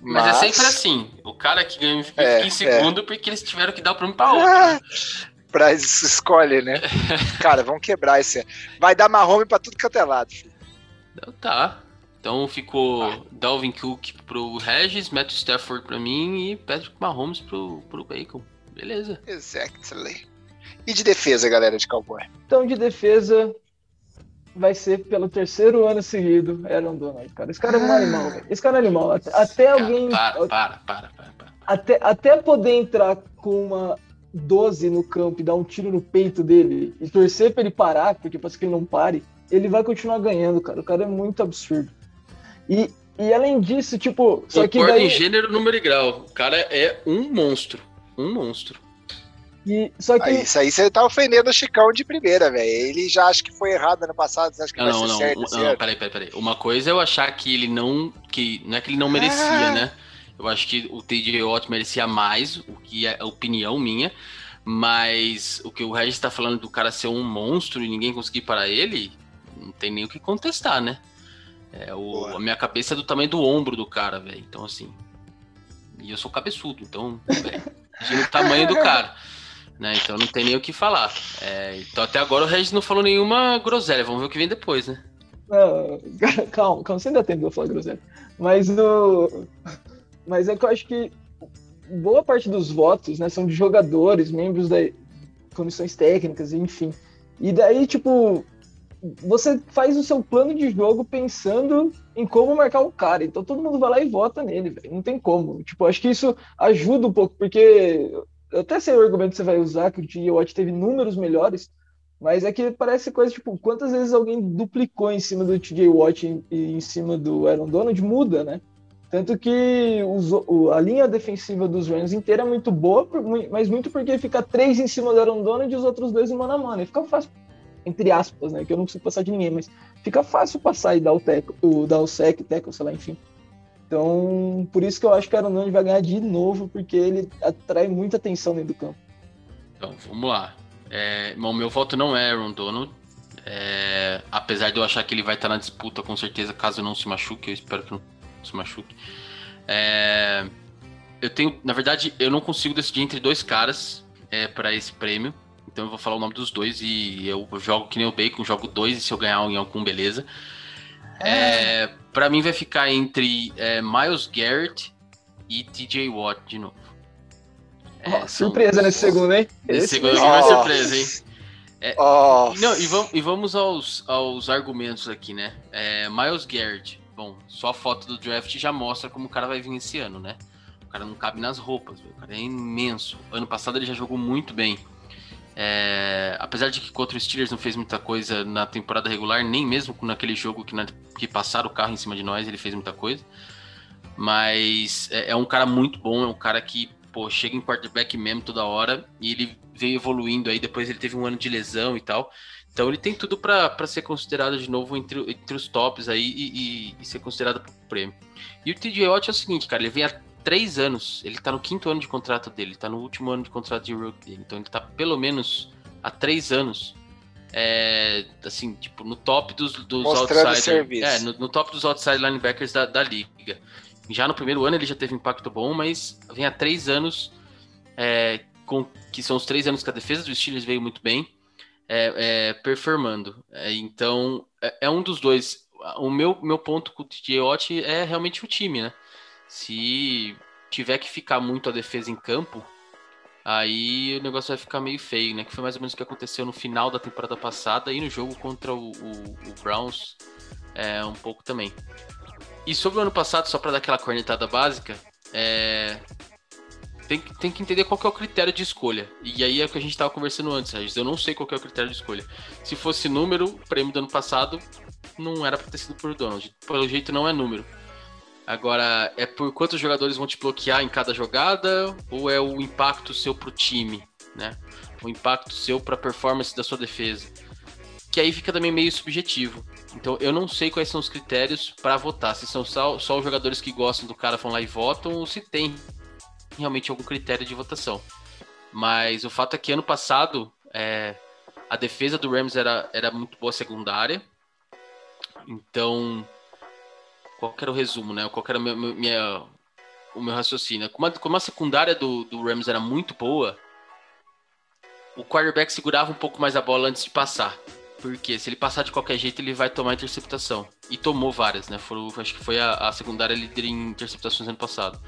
Mas... mas, é sempre assim. O cara que ganha o MVP é, fica em segundo é. porque eles tiveram que dar o prêmio pra outro. Ah, pra escolhe, né? cara, vamos quebrar esse. Vai dar marrom pra tudo que é lado, filho. Então tá. Então ficou ah. Dalvin Cook pro Regis, Matthew Stafford pra mim e Patrick Mahomes pro, pro Bacon. Beleza. Exactly. E de defesa, galera de Cowboy? Então, de defesa, vai ser pelo terceiro ano seguido Aaron Donald, cara. Esse cara é um ah. animal, velho. Esse cara é um animal. Até, até alguém. Para, para, para, para, para. Até, até poder entrar com uma 12 no campo e dar um tiro no peito dele e torcer pra ele parar, porque pode ser que ele não pare, ele vai continuar ganhando, cara. O cara é muito absurdo. E, e além disso, tipo. Só que daí... em gênero, número e grau. O cara é um monstro. Um monstro. E, só que... Aí, isso aí você tá ofendendo o Chicão de primeira, velho. Ele já acha que foi errado ano passado, você acha que não, vai não, ser não, certo não, não, peraí, peraí, peraí. Uma coisa é eu achar que ele não. que Não é que ele não merecia, ah. né? Eu acho que o TJ Watt merecia mais, o que é a opinião minha. Mas o que o Regis tá falando do cara ser um monstro e ninguém conseguir parar ele, não tem nem o que contestar, né? É, o, a minha cabeça é do tamanho do ombro do cara, velho. Então, assim. E eu sou cabeçudo, então. Imagina o tamanho do cara. Né? Então não tem nem o que falar. É, então até agora o Regis não falou nenhuma groselha. Vamos ver o que vem depois, né? Não, calma, calma, você ainda tem pra falar groselha. Mas o. Mas é que eu acho que boa parte dos votos, né, são de jogadores, membros da comissões técnicas, enfim. E daí, tipo, você faz o seu plano de jogo pensando em como marcar o cara. Então todo mundo vai lá e vota nele, velho. Não tem como. Tipo, acho que isso ajuda um pouco, porque eu até sei o argumento que você vai usar, que o. Watt teve números melhores, mas é que parece coisa, tipo, quantas vezes alguém duplicou em cima do T.J. Watt e em cima do Aaron Donald, muda, né? Tanto que os, a linha defensiva dos Rams inteira é muito boa, mas muito porque fica três em cima do Aaron Donald e os outros dois em mano a mano. E fica fácil entre aspas, né? Que eu não consigo passar de ninguém, mas fica fácil passar e dar o teco, o, dar o sec, o teco, sei lá, enfim. Então, por isso que eu acho que o Aaron vai ganhar de novo, porque ele atrai muita atenção dentro do campo. Então, vamos lá. É, bom, meu voto não é Aaron Donald. É, apesar de eu achar que ele vai estar na disputa, com certeza, caso não se machuque, eu espero que não se machuque. É, eu tenho, na verdade, eu não consigo decidir entre dois caras é, para esse prêmio. Então eu vou falar o nome dos dois e eu jogo que nem o Bacon, jogo dois e se eu ganhar em algum, beleza. É. É, para mim vai ficar entre é, Miles Garrett e TJ Watt de novo. É, surpresa são... nesse segundo, hein? Nesse segundo é uma surpresa, hein? É, Oh, não, e vamos, e vamos aos, aos argumentos aqui, né? É, Miles Garrett, bom, só a foto do draft já mostra como o cara vai vir esse ano, né? O cara não cabe nas roupas, o cara é imenso. Ano passado ele já jogou muito bem. É, apesar de que contra o Steelers não fez muita coisa na temporada regular, nem mesmo naquele jogo que, na, que passaram o carro em cima de nós, ele fez muita coisa. Mas é, é um cara muito bom, é um cara que pô, chega em quarterback mesmo toda hora e ele veio evoluindo aí. Depois ele teve um ano de lesão e tal. Então ele tem tudo para ser considerado de novo entre, entre os tops aí e, e, e ser considerado pro prêmio. E o TJ Watt é o seguinte, cara, ele vem há três anos, ele tá no quinto ano de contrato dele, tá no último ano de contrato de rookie dele, então ele tá pelo menos há três anos, é, assim, tipo, no top dos, dos Mostrando outside, serviço. é, no, no top dos outside linebackers da, da liga. Já no primeiro ano ele já teve impacto bom, mas vem há três anos, é, com, que são os três anos que a defesa dos Steelers veio muito bem, é, é, performando. É, então, é, é um dos dois. O meu, meu ponto com o Watt é realmente o time, né? Se tiver que ficar muito a defesa em campo, aí o negócio vai ficar meio feio, né? Que foi mais ou menos o que aconteceu no final da temporada passada e no jogo contra o, o, o Browns é, um pouco também. E sobre o ano passado, só para dar aquela cornetada básica, é, tem, que- tem que entender qual que é o critério de escolha. E aí é o que a gente estava conversando antes, Regis. Eu não sei qual que é o critério de escolha. Se fosse número, o prêmio do ano passado não era para ter sido por Donald. Pelo jeito não é número. Agora, é por quantos jogadores vão te bloquear em cada jogada ou é o impacto seu pro time, né? O impacto seu pra performance da sua defesa. Que aí fica também meio subjetivo. Então, eu não sei quais são os critérios para votar. Se são só, só os jogadores que gostam do cara vão lá e votam ou se tem realmente algum critério de votação. Mas o fato é que ano passado é, a defesa do Rams era, era muito boa secundária. Então, qual era o resumo, né? Qual era meu- minha, o meu raciocínio? Como a, como a secundária do, do Rams era muito boa, o quarterback segurava um pouco mais a bola antes de passar. Porque se ele passar de qualquer jeito, ele vai tomar interceptação. E tomou várias, né? Foram, acho que foi a, a secundária líder em interceptações ano passado.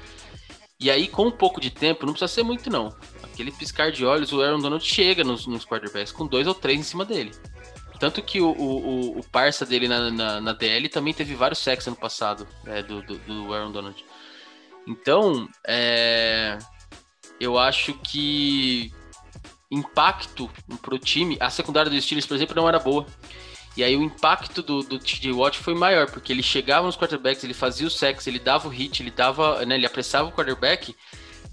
E aí, com um pouco de tempo, não precisa ser muito, não. Aquele piscar de olhos, o Aaron Donald chega nos, nos quarterbacks com dois ou três em cima dele. Tanto que o, o, o- parça dele na, na, na DL também teve vários sacks ano passado, é, do, do, do Aaron Donald. Então, é, eu acho que impacto pro time, a secundária dos Steelers, por exemplo, não era boa. E aí o impacto do, do TJ Watt foi maior, porque ele chegava nos quarterbacks, ele fazia o sacks, ele dava o hit, ele dava, né, ele apressava o quarterback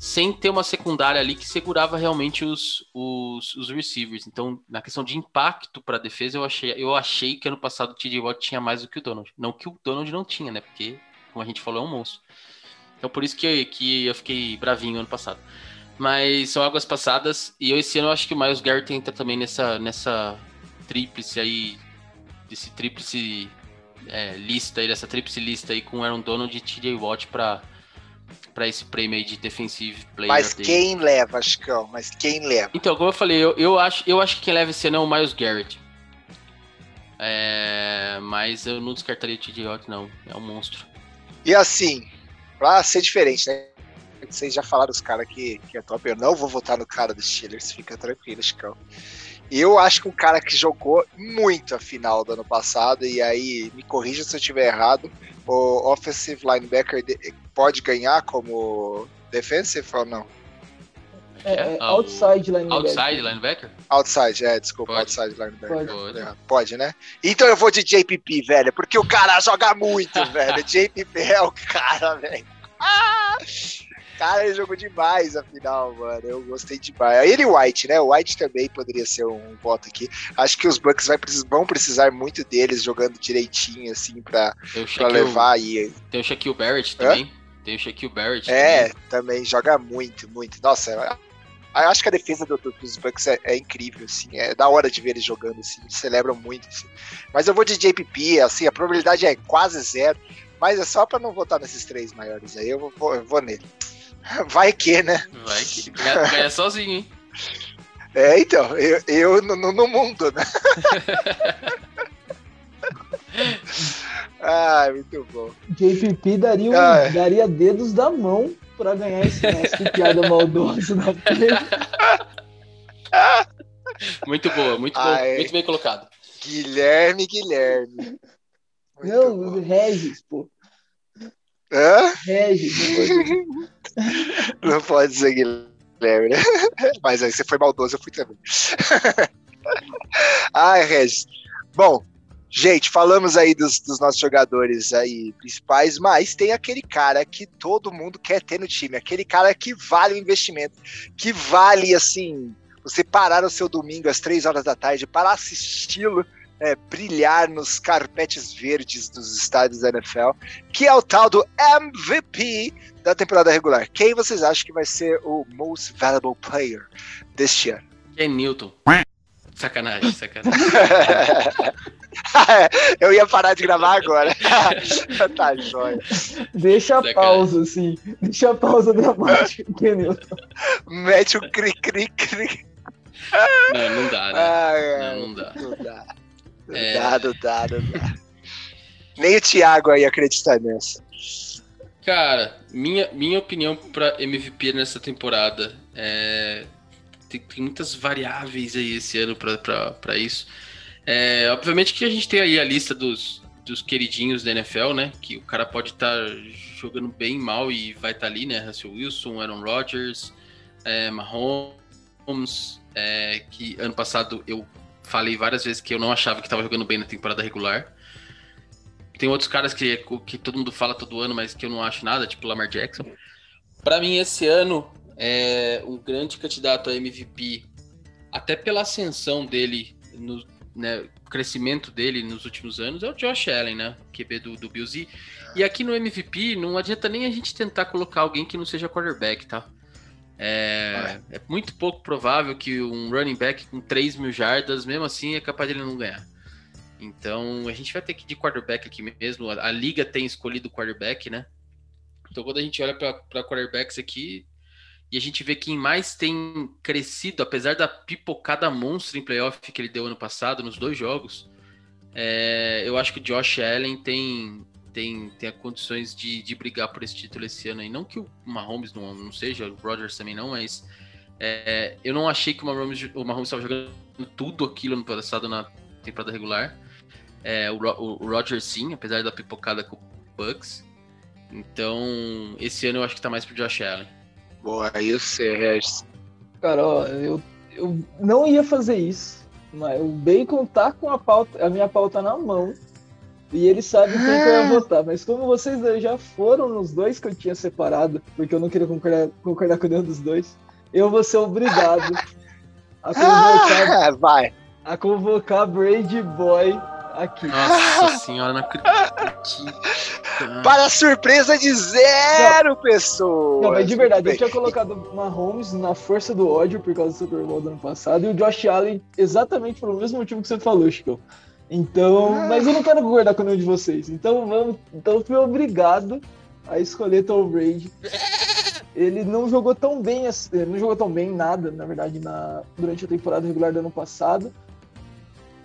sem ter uma secundária ali que segurava realmente os, os, os receivers. Então, na questão de impacto para a defesa, eu achei, eu achei que ano passado o TJ Watt tinha mais do que o Donald. Não que o Donald não tinha, né? Porque, como a gente falou, é um monstro. Então, por isso que, que eu fiquei bravinho ano passado. Mas são águas passadas. E eu, esse ano eu acho que o Miles Garrett entra também nessa, nessa tríplice aí. Desse tríplice é, lista aí, dessa tríplice lista aí com Aaron Donald e TJ Watt para para esse prêmio aí de Defensive Player Mas the quem leva, Chicão? Mas quem leva? então, como eu falei, eu, eu, acho, eu acho que quem leva esse ano é o Miles Garrett. É, mas eu não descartaria o TJ Watt, não. É um monstro. E assim, pra ser diferente, né? Vocês já falaram os caras que, que é top. Eu não vou votar no cara dos Steelers, fica tranquilo, Chicão. Eu acho que um cara que jogou muito a final do ano passado, e aí me corrija se eu estiver errado, o offensive linebacker de- pode ganhar como defensive ou não? É, é Ah, outside linebacker. Outside linebacker? Outside, é, desculpa, Pode. outside linebacker. Pode. Pode. É, Pode, né? Então eu vou de JPP, velho, porque o cara joga muito, velho. JPP é o cara, velho. Ah! Cara, ele jogou demais a final, mano. Eu gostei demais. Ele e o White, né? O White também poderia ser um voto aqui. Acho que os Bucks vai vão precisar muito deles jogando direitinho, assim, pra, pra Shaquille, levar aí. tem o Shaquille Barrett também. Tem o Shaquille Barrett É, também. também joga muito, muito. Nossa, eu acho que a defesa do- do- dos Bucks é, é incrível, assim. É da hora de ver eles jogando, assim. Celebram muito, assim. Mas eu vou de JPP, assim, a probabilidade é quase zero. Mas é só pra não votar nesses três maiores aí. Eu vou, eu vou nele. Vai que, né? Vai que ganha, ganha sozinho, hein? É, então, eu, eu no, no- no mundo, né? Ai, muito bom. JPP daria, um- Ah, daria dedos da mão pra ganhar esse nossa, que piada maldosa da frente. Muito boa, muito, Ah, bom, é. muito bem colocado. Guilherme, Guilherme. Muito Não, bom. Regis, pô. Hã? Regis. Não pode ser Guilherme, né? Mas aí você foi maldoso, eu fui também. Ai, Regis. Bom, gente, falamos aí dos, dos nossos jogadores aí principais, mas tem aquele cara que todo mundo quer ter no time, aquele cara que vale o investimento, que vale, assim, você parar o seu domingo às três horas da tarde para assisti-lo é, brilhar nos carpetes verdes dos estádios da NFL, que é o tal do MVP da temporada regular. Quem vocês acham que vai ser o most valuable player deste ano? Ken Newton. Sacanagem, sacanagem. Eu ia parar de gravar agora. tá jóia. Deixa a pausa, assim. Deixa a pausa dramática, entendeu? Mete o cri cri cri. Não, não dá, né? Ai, Não, não dá. Não dá. É. dá, não dá, não dá. Nem o Thiago aí acredita nessa. Cara, minha, minha opinião pra MVP nessa temporada é. Tem, tem muitas variáveis aí esse ano pra isso. É, obviamente que a gente tem aí a lista dos, dos queridinhos da NFL, né? Que o cara pode estar jogando bem mal e vai estar ali, né? Russell Wilson, Aaron Rodgers, é, Mahomes, é, que ano passado eu falei várias vezes que eu não achava que estava jogando bem na temporada regular. Tem outros caras que, que todo mundo fala todo ano, mas que eu não acho nada, tipo Lamar Jackson. Pra mim, esse ano é um grande candidato a MVP, até pela ascensão dele, no né, crescimento dele nos últimos anos, é o Josh Allen, né? QB do, do Bills. E, e aqui no MVP, não adianta nem a gente tentar colocar alguém que não seja quarterback, tá? É, é muito pouco provável que um running back com 3 mil jardas, mesmo assim, é capaz de ele não ganhar. Então, a gente vai ter que ir de quarterback aqui mesmo. A, a liga tem escolhido quarterback, né? Então, quando a gente olha para quarterbacks aqui e a gente vê quem mais tem crescido, apesar da pipocada monstro em playoff que ele deu ano passado, nos dois jogos, é, eu acho que o Josh Allen tem, tem, tem condições de, de brigar por esse título esse ano aí. Não que o Mahomes não, não seja, o Rodgers também não, mas é, eu não achei que o Mahomes o Mahomes estava jogando tudo aquilo ano passado na temporada regular. É, o, Ro- o Rodgers sim, apesar da pipocada com o Bucks. Então, esse ano eu acho que tá mais pro Josh Allen. Boa, aí você, Regis. Cara, ó, eu, eu não ia fazer isso, mas o Bacon tá com a, pauta, a minha pauta na mão e ele sabe quem que eu ia votar. Mas como vocês já foram nos dois que eu tinha separado, porque eu não queria concordar, concordar com nenhum dos dois, eu vou ser obrigado a convocar, Ah, vai. a convocar Brady Boy aqui. Nossa senhora, não acredito. Para a surpresa de zero pessoas. Não, mas de verdade, eu tinha colocado o Mahomes na força do ódio por causa do Super Bowl do ano passado e o Josh Allen exatamente pelo mesmo motivo que você falou, Chico. Então, Ah. mas eu não quero concordar com nenhum de vocês. Então vamos, então fui obrigado a escolher Tom Brady. Ele não jogou tão bem, não jogou tão bem nada, na verdade, na, durante a temporada regular do ano passado.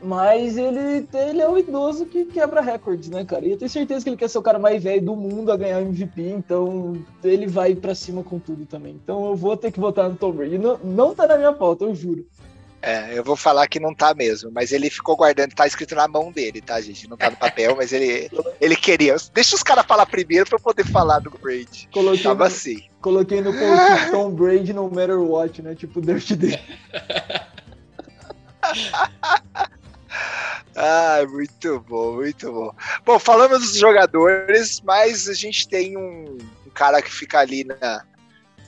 Mas ele, ele é o idoso que quebra recordes, né, cara? E eu tenho certeza que ele quer ser o cara mais velho do mundo a ganhar MVP, então ele vai pra cima com tudo também. Então eu vou ter que votar no Tom Brady. Não, não tá na minha pauta, eu juro. É, eu vou falar que não tá mesmo, mas ele ficou guardando, tá escrito na mão dele, tá, gente? Não tá no papel, mas ele, ele queria. Deixa os caras falar primeiro pra eu poder falar do Brady. Coloquei, Tava no, assim. coloquei no post Tom Brady no matter what, né? Tipo Dirt dele. Ah, muito bom, muito bom. Bom, falamos dos jogadores, mas a gente tem um, um cara que fica ali na,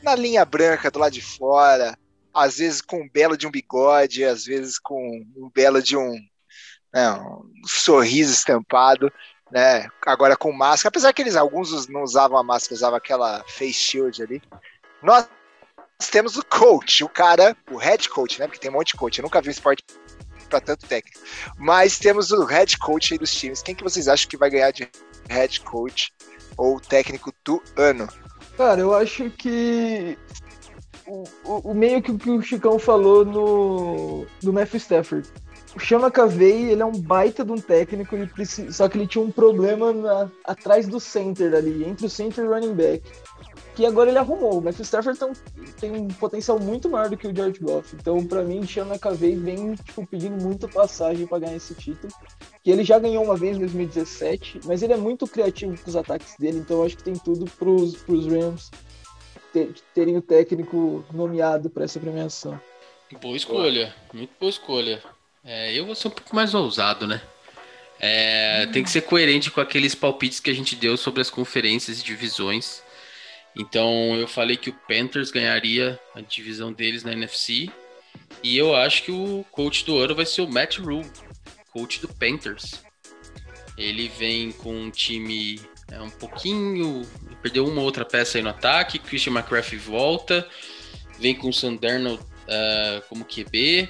na linha branca, do lado de fora, às vezes com um belo de um bigode, às vezes com um belo de um, né, um sorriso estampado, né? Agora com máscara, apesar que eles alguns não usavam a máscara, usavam aquela face shield ali. Nós temos o coach, o cara, o head coach, né? Porque tem um monte de coach. Eu nunca vi esporte para tanto técnico. Mas temos o head coach aí dos times. Quem que vocês acham que vai ganhar de head coach ou técnico do ano? Cara, eu acho que o, o, meio que, o que o Chicão falou no, no Matthew Stafford. O Chama Cavei, ele é um baita de um técnico, ele precisa, só que ele tinha um problema na- atrás do center ali, entre o center e o running back. que agora ele arrumou. O Matthew Stafford tem, tem um potencial muito maior do que o George Goff. Então, para mim, o Sean McAvey vem tipo, pedindo muito passagem para ganhar esse título. Que ele já ganhou uma vez em 2017, mas ele é muito criativo com os ataques dele, então acho que tem tudo pros, pros Rams ter, terem o técnico nomeado para essa premiação. Boa escolha, muito boa escolha. É, eu vou ser um pouco mais ousado, né? É, hum. Tem que ser coerente com aqueles palpites que a gente deu sobre as conferências e divisões. Então eu falei que o Panthers ganharia a divisão deles na NFC. E eu acho que o coach do ano vai ser o Matt Rule, coach do Panthers. Ele vem com um time é, um pouquinho. Perdeu uma outra peça aí no ataque. Christian McCaffrey volta. Vem com o Sanderno uh, como QB.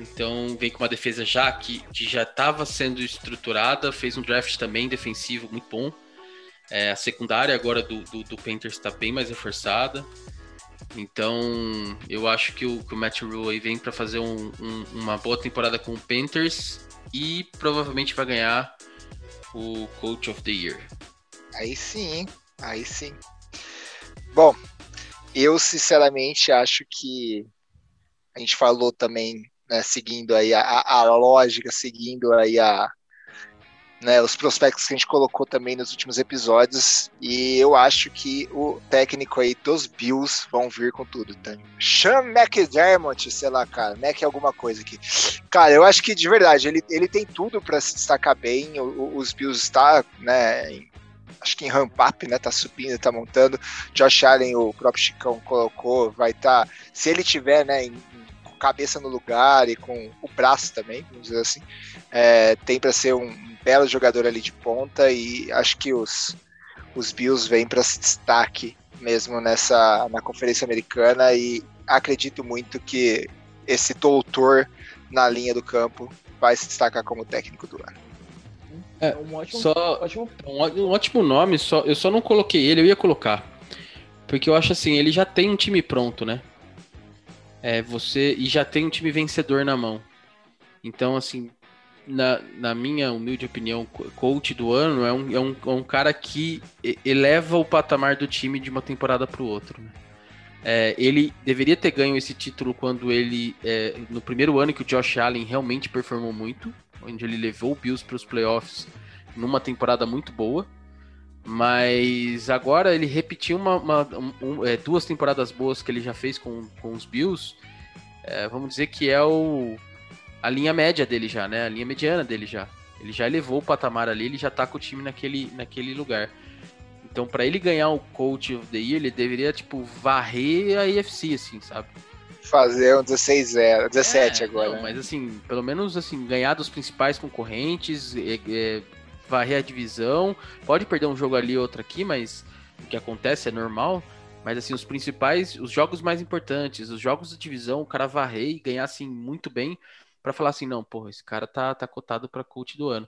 Então vem com uma defesa já que, que já estava sendo estruturada. Fez um draft também defensivo muito bom. É, a secundária agora do, do, do Panthers está bem mais reforçada. Então, eu acho que o, que o Matt Rule vem para fazer um, um, uma boa temporada com o Panthers e provavelmente vai ganhar o Coach of the Year. Aí sim, aí sim. Bom, eu sinceramente acho que a gente falou também, né, seguindo aí a, a lógica, seguindo aí a, né, os prospectos que a gente colocou também nos últimos episódios. E eu acho que o técnico aí dos Bills vão vir com tudo, tá? Sean McDermott, sei lá, cara, Mac alguma coisa aqui. Cara, eu acho que de verdade, ele, ele tem tudo para se destacar bem. O, os Bills está, né, acho que em ramp up, né? Tá subindo, tá montando. Josh Allen, o próprio Chicão colocou, vai estar. Tá, se ele tiver, né, em, com cabeça no lugar e com o braço também, vamos dizer assim, é, tem para ser um belo jogador ali de ponta e acho que os, os Bills vêm para se destaque mesmo nessa na Conferência Americana e acredito muito que esse doutor na linha do campo vai se destacar como técnico do ano. É, um ótimo, só ótimo... Um, ótimo nome, só eu só não coloquei ele, eu ia colocar. Porque eu acho assim, ele já tem um time pronto, né? É, você e já tem um time vencedor na mão. Então, assim, na, na minha humilde opinião, coach do ano é um, é um, é um cara que eleva o patamar do time de uma temporada para o outro. Né? É, ele deveria ter ganho esse título quando ele, é, no primeiro ano que o Josh Allen realmente performou muito, onde ele levou o Bills para os playoffs numa temporada muito boa. Mas agora ele repetiu uma, uma um, é, duas temporadas boas que ele já fez com, com os Bills. É, vamos dizer que é o a linha média dele já, né? A linha mediana dele já. Ele já elevou o patamar ali, ele já tá com o time naquele, naquele lugar. Então, para ele ganhar o Coach of the Year, ele deveria, tipo, varrer a EFC, assim, sabe? Fazer um 16-0, 17 é, agora. Não, né? Mas, assim, pelo menos, assim, ganhar dos principais concorrentes, é, é, varrer a divisão. Pode perder um jogo ali, outro aqui, mas o que acontece é normal. Mas, assim, os principais, os jogos mais importantes, os jogos de divisão, o cara varrer e ganhar, assim, muito bem para falar assim, não, porra, esse cara tá, tá cotado para coach do ano.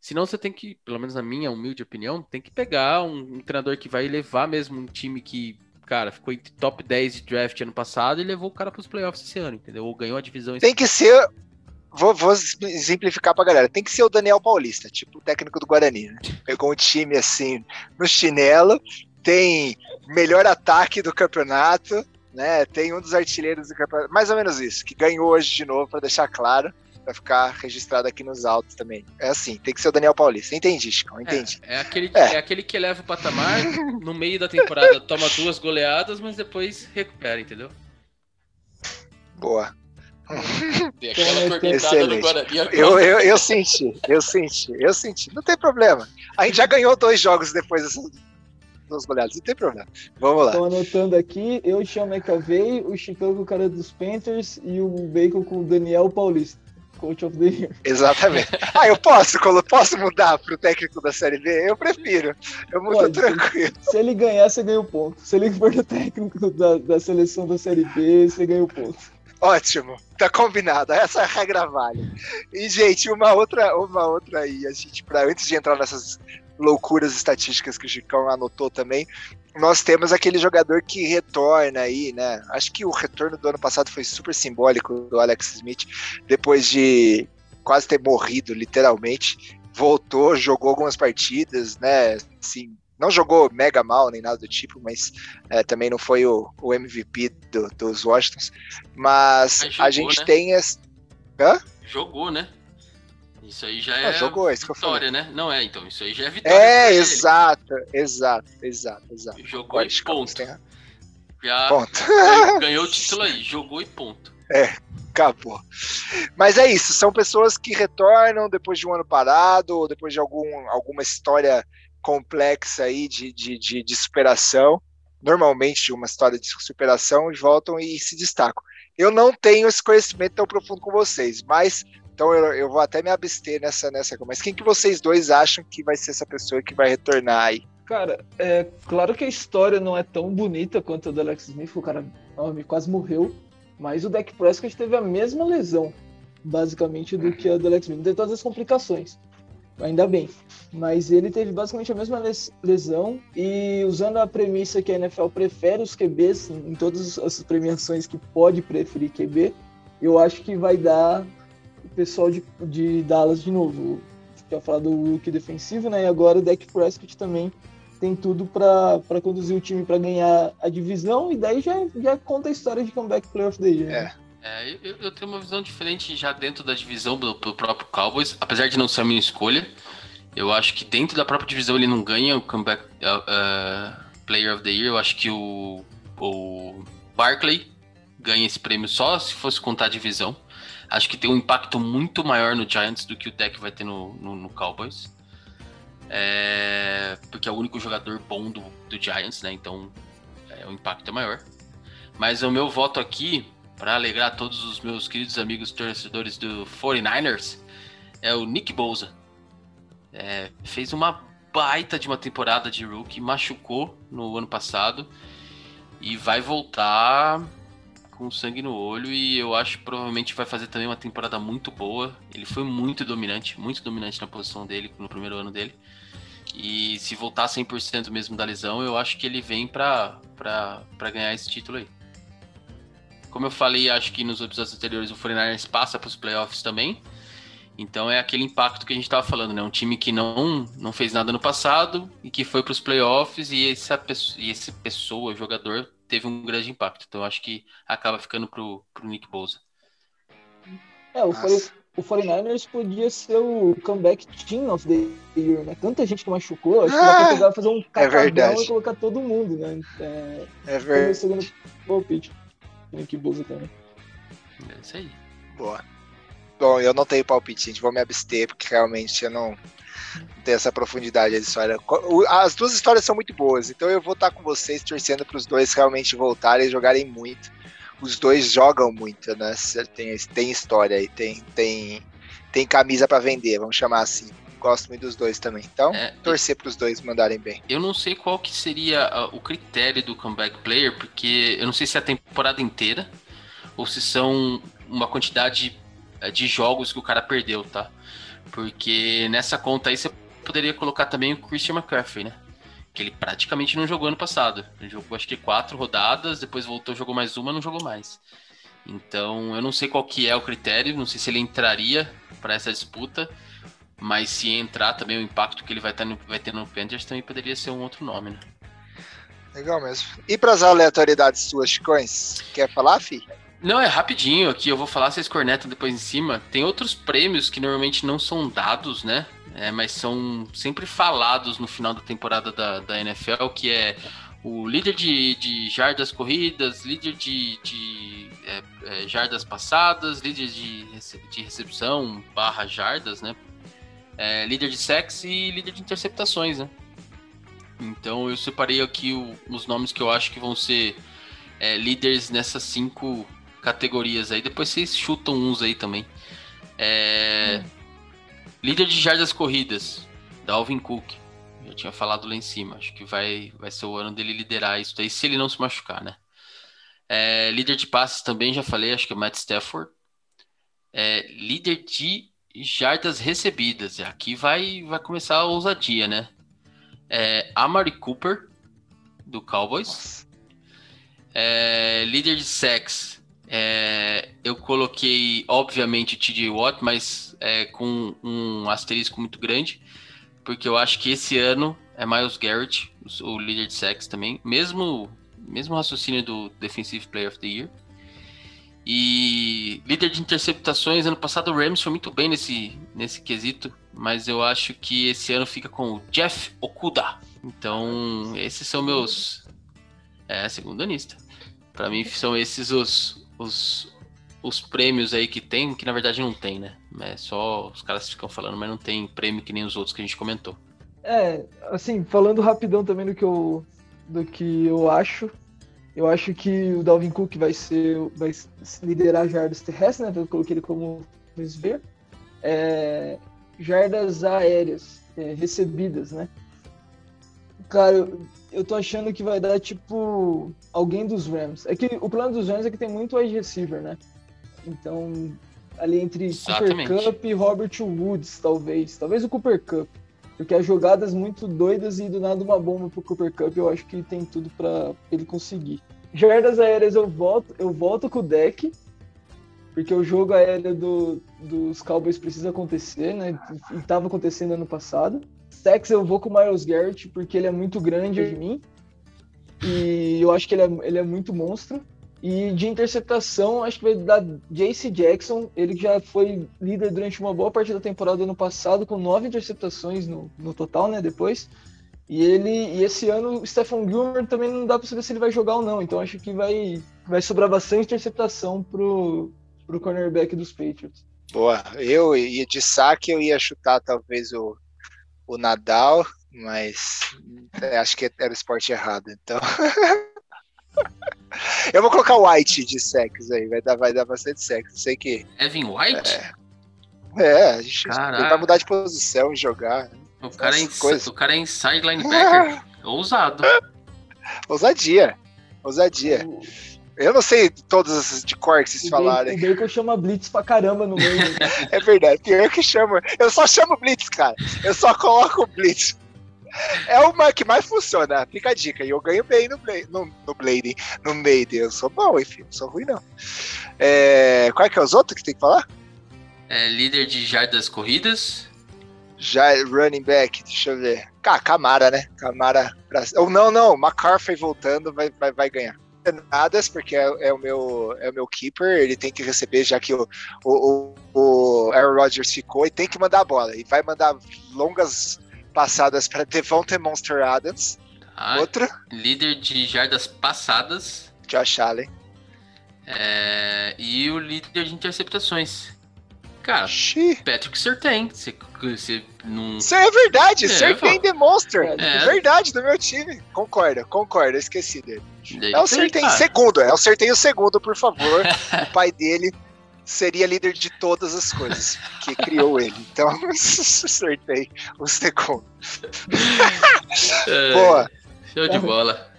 Senão você tem que, pelo menos na minha humilde opinião, tem que pegar um, um treinador que vai levar mesmo um time que, cara, ficou em top 10 de draft ano passado e levou o cara pros playoffs esse ano, entendeu? Ou ganhou a divisão. Tem que ser, Vou, vou, exemplificar pra galera. Tem que ser o Daniel Paulista, tipo o técnico do Guarani. Né? Pegou um time assim no chinelo, tem melhor ataque do campeonato, né? Tem um dos artilheiros do campeonato, mais ou menos isso, que ganhou hoje de novo, para deixar claro, para ficar registrado aqui nos autos também. É assim, tem que ser o Daniel Paulista. Entendi, Chico, entendi. É, é aquele, que, é. é. aquele que eleva o patamar, no meio da temporada toma duas goleadas, mas depois recupera, entendeu? Boa. Excelente. Eu, eu, eu senti, eu senti, eu senti. Não tem problema. A gente já ganhou dois jogos depois dessas duas goleadas, não tem problema. Vamos lá. Tô anotando aqui, eu chamo McAvey, o Chicago com o cara dos Panthers e o Bacon com o Daniel Paulista. Coach of the Year. Exatamente. Ah, eu posso, posso mudar pro técnico da Série B? Eu prefiro. Eu mudo Pode, tranquilo. Se ele ganhar, você ganha o ponto. Se ele for o técnico da, da seleção da Série B, você ganha o ponto. Ótimo, tá combinado. Essa regra vale. E gente, uma outra, uma outra aí, a gente para antes de entrar nessas loucuras estatísticas que o Chicão anotou também, nós temos aquele jogador que retorna aí, né? Acho que o retorno do ano passado foi super simbólico do Alex Smith, depois de quase ter morrido, literalmente. Voltou, jogou algumas partidas, né? Assim, não jogou mega mal nem nada do tipo, mas é, também não foi o, o MVP do, dos Washingtons. Mas, mas jogou, a gente né? tem esse. Hã? Jogou, né? Isso aí já ah, é jogou, isso vitória, né? Não é, então, isso aí já é vitória. É, exato, exato, exato, exato. Jogou Pode, e ponto. Já ponto. ganhou o título aí, jogou e ponto. É, acabou. Mas é isso, são pessoas que retornam depois de um ano parado, ou depois de algum, alguma história complexa aí de, de, de, de superação, normalmente de uma história de superação, e voltam e se destacam. Eu não tenho esse conhecimento tão profundo com vocês, mas então eu, eu vou até me abster nessa, nessa. Mas quem que vocês dois acham que vai ser essa pessoa que vai retornar aí? Cara, é claro que a história não é tão bonita quanto a do Alex Smith, o cara homem, quase morreu, mas o Dak Prescott teve a mesma lesão, basicamente, do que a do Alex Smith. Tem todas as complicações, ainda bem. Mas ele teve basicamente a mesma lesão e usando a premissa que a NFL prefere os QBs em todas as premiações que pode preferir QB, eu acho que vai dar pessoal de, de Dallas de novo. Quer falar do look defensivo, né? E agora o Dak Prescott também tem tudo para conduzir o time para ganhar a divisão e daí já, já conta a história de comeback playoff daí. Né? É. é eu, eu, tenho uma visão diferente já dentro da divisão do, próprio Cowboys, apesar de não ser a minha escolha. Eu acho que dentro da própria divisão ele não ganha o comeback uh, uh, player of the year. Eu acho que o, o Barkley ganha esse prêmio só se fosse contar a divisão. Acho que tem um impacto muito maior no Giants do que o deck vai ter no, no, no Cowboys. É, porque é o único jogador bom do, do Giants, né? Então é, o impacto é maior. Mas o meu voto aqui, para alegrar todos os meus queridos amigos torcedores do 49ers, é o Nick Bosa. É, fez uma baita de uma temporada de rookie, machucou no ano passado e vai voltar com sangue no olho e eu acho que provavelmente vai fazer também uma temporada muito boa. Ele foi muito dominante, muito dominante na posição dele no primeiro ano dele. E se voltar 100% mesmo da lesão, eu acho que ele vem para ganhar esse título aí. Como eu falei, acho que nos episódios anteriores o 49ers passa para os playoffs também. Então é aquele impacto que a gente estava falando, né? Um time que não, não fez nada no passado e que foi para os playoffs e essa e esse pessoa, jogador, teve um grande impacto. Então acho que acaba ficando pro, pro Nick Bosa. É, o, o 49ers podia ser o comeback team of the year, né? Tanta gente que machucou, acho que dá pra pegar, fazer um catadão é e colocar todo mundo, né? É, é verdade. Segundo palpite. Nick Bosa também. É isso aí. Boa. Bom, eu não tenho palpite, gente. Vou me abster, porque realmente eu não, ter essa profundidade da história. As duas histórias são muito boas, então eu vou estar com vocês torcendo para os dois realmente voltarem e jogarem muito. Os dois jogam muito, né? Tem, tem história aí, tem, tem, tem camisa para vender, vamos chamar assim. Gosto muito dos dois também. Então, é, torcer para os dois mandarem bem. Eu não sei qual que seria o critério do comeback player, porque eu não sei se é a temporada inteira ou se são uma quantidade é, de jogos que o cara perdeu, tá? Porque nessa conta aí você poderia colocar também o Christian McCaffrey, né? Que ele praticamente não jogou ano passado. Ele jogou acho que quatro rodadas, depois voltou, jogou mais uma, não jogou mais. Então eu não sei qual que é o critério, não sei se ele entraria para essa disputa, mas se entrar também o impacto que ele vai ter no, vai ter no Panthers também poderia ser um outro nome, né? Legal mesmo. E para as aleatoriedades suas, Chicões? Quer falar, Fi? Não, é rapidinho aqui, eu vou falar, vocês cornetam depois em cima. Tem outros prêmios que normalmente não são dados, né? É, mas são sempre falados no final da temporada da, da NFL, que é o líder de, de jardas corridas, líder de, de é, é, jardas passadas, líder de, de recepção barra jardas, né? É, líder de sexo e líder de interceptações, né? Então eu separei aqui o, os nomes que eu acho que vão ser é, líderes nessas cinco categorias aí. Depois vocês chutam uns aí também. É... Hum. Líder de jardas corridas, Dalvin Cook. Já tinha falado lá em cima. Acho que vai, vai ser o ano dele liderar isso daí, se ele não se machucar, né? É... Líder de passes também, já falei, acho que é Matt Stafford. É... Líder de jardas recebidas. Aqui vai, vai começar a ousadia, né? É... Amari Cooper, do Cowboys. É... Líder de sacks, é, eu coloquei, obviamente, TJ Watt, mas é, com um asterisco muito grande, porque eu acho que esse ano é Miles Garrett, o líder de sacks também. Mesmo, mesmo raciocínio do Defensive Player of the Year. E líder de interceptações, ano passado o Rams foi muito bem nesse, nesse quesito, mas eu acho que esse ano fica com o Jeff Okuda. Então, esses são meus. É, segundo anista. Para mim, são esses os, os, os prêmios aí que tem, que na verdade não tem, né? É só os caras ficam falando, mas não tem prêmio que nem os outros que a gente comentou. É, assim, falando rapidão também do que eu, do que eu acho, eu acho que o Dalvin Cook vai ser, vai liderar jardas terrestres, né? Eu coloquei ele como ver. É, jardas aéreas, é, recebidas, né? Cara, eu, eu tô achando que vai dar tipo alguém dos Rams. É que o plano dos Rams é que tem muito wide receiver, né? Então, ali entre Exatamente. Cooper Cup e Robert Woods, talvez. Talvez o Cooper Cup. Porque as jogadas muito doidas e do nada uma bomba pro Cooper Cup, eu acho que tem tudo para ele conseguir. Jardas aéreas eu volto, eu volto com o deck, porque o jogo aéreo do, dos Cowboys precisa acontecer, né? E tava acontecendo ano passado. Sex eu vou com o Miles Garrett, porque ele é muito grande de mim. E eu acho que ele é, ele é muito monstro. E de interceptação, acho que vai dar JC Jackson. Ele já foi líder durante uma boa parte da temporada ano passado, com nove interceptações no, no total, né? Depois. E ele e esse ano o Stephen Gilmer também não dá para saber se ele vai jogar ou não. Então acho que vai, vai sobrar bastante interceptação pro, pro cornerback dos Patriots. Boa. Eu ia de saque, eu ia chutar talvez o, o Nadal, mas é, acho que era o esporte errado. Então. Eu vou colocar o White de sexo aí, vai dar, vai dar bastante sexo. Sei que. Evan White? É, é a gente vai mudar de posição e jogar. O cara, é, o cara é inside linebacker. Ousado. Ousadia. Ousadia. Eu não sei todas essas de cor que vocês falarem. O Bacon chama Blitz pra caramba no meio. é verdade, pior que chama. Eu só chamo Blitz, cara. Eu só coloco Blitz. É uma que mais funciona, fica a dica. E eu ganho bem no, Blade, no, no Blade, no Maiden. Eu sou bom, enfim, não sou ruim, não. É, qual é que é os outros que tem que falar? É, líder de jardas corridas. Já running back, deixa eu ver. Ah, Camara, né? Camara. Pra... Ou não, não, McCarthy voltando vai, vai, vai ganhar. Nada, porque é, é, o meu, é o meu keeper, ele tem que receber, já que o, o, o Aaron Rodgers ficou, e tem que mandar a bola. E vai mandar longas passadas para Devontae Monster Adams. Ah, Outro. Líder de jardas passadas. Josh Allen. É, e o líder de interceptações. Cara, Xii. Patrick Sertain. Você, você não. Isso é verdade, é, Sertain Demonstra. É. Verdade, do meu time. Concorda, concorda, esqueci dele. é o Sertain segundo, é o Sertain o segundo, por favor. o pai dele seria líder de todas as coisas que criou ele. Então, acertei o segundo. É, Boa. Show de bola.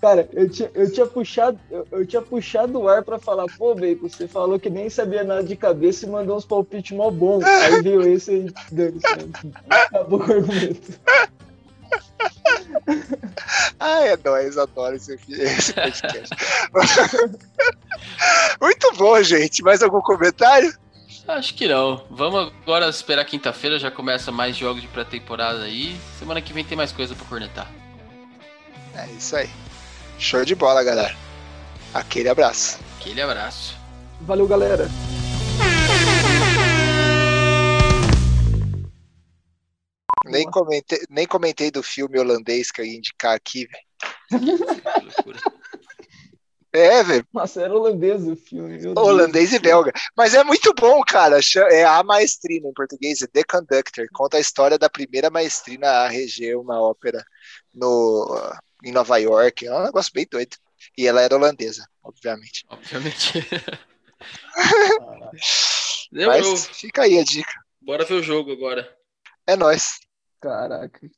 Cara, eu tinha, eu tinha puxado eu, eu tinha puxado o ar para falar, pô, Bacon, você falou que nem sabia nada de cabeça e mandou uns palpites mó bom. Aí veio esse e deu, acabou o argumento. ah, é nóis, adoro esse, esse podcast. Muito bom, gente. Mais algum comentário? Acho que não. Vamos agora esperar quinta-feira, já começa mais jogos de pré-temporada aí. Semana que vem tem mais coisa pra cornetar. É isso aí. Show de bola, galera. Aquele abraço. Aquele abraço. Valeu, galera. Nem comentei, nem comentei do filme holandês que eu ia indicar aqui, velho. É, velho. Nossa, era holandês o filme. Holandês e belga. Mas é muito bom, cara. É a maestrina em português, é The Conductor. Conta a história da primeira maestrina a reger uma ópera no, em Nova York. É um negócio bem doido. E ela era holandesa, obviamente. Obviamente. Mas fica aí a dica. Bora ver o jogo agora. É nóis. Caraca.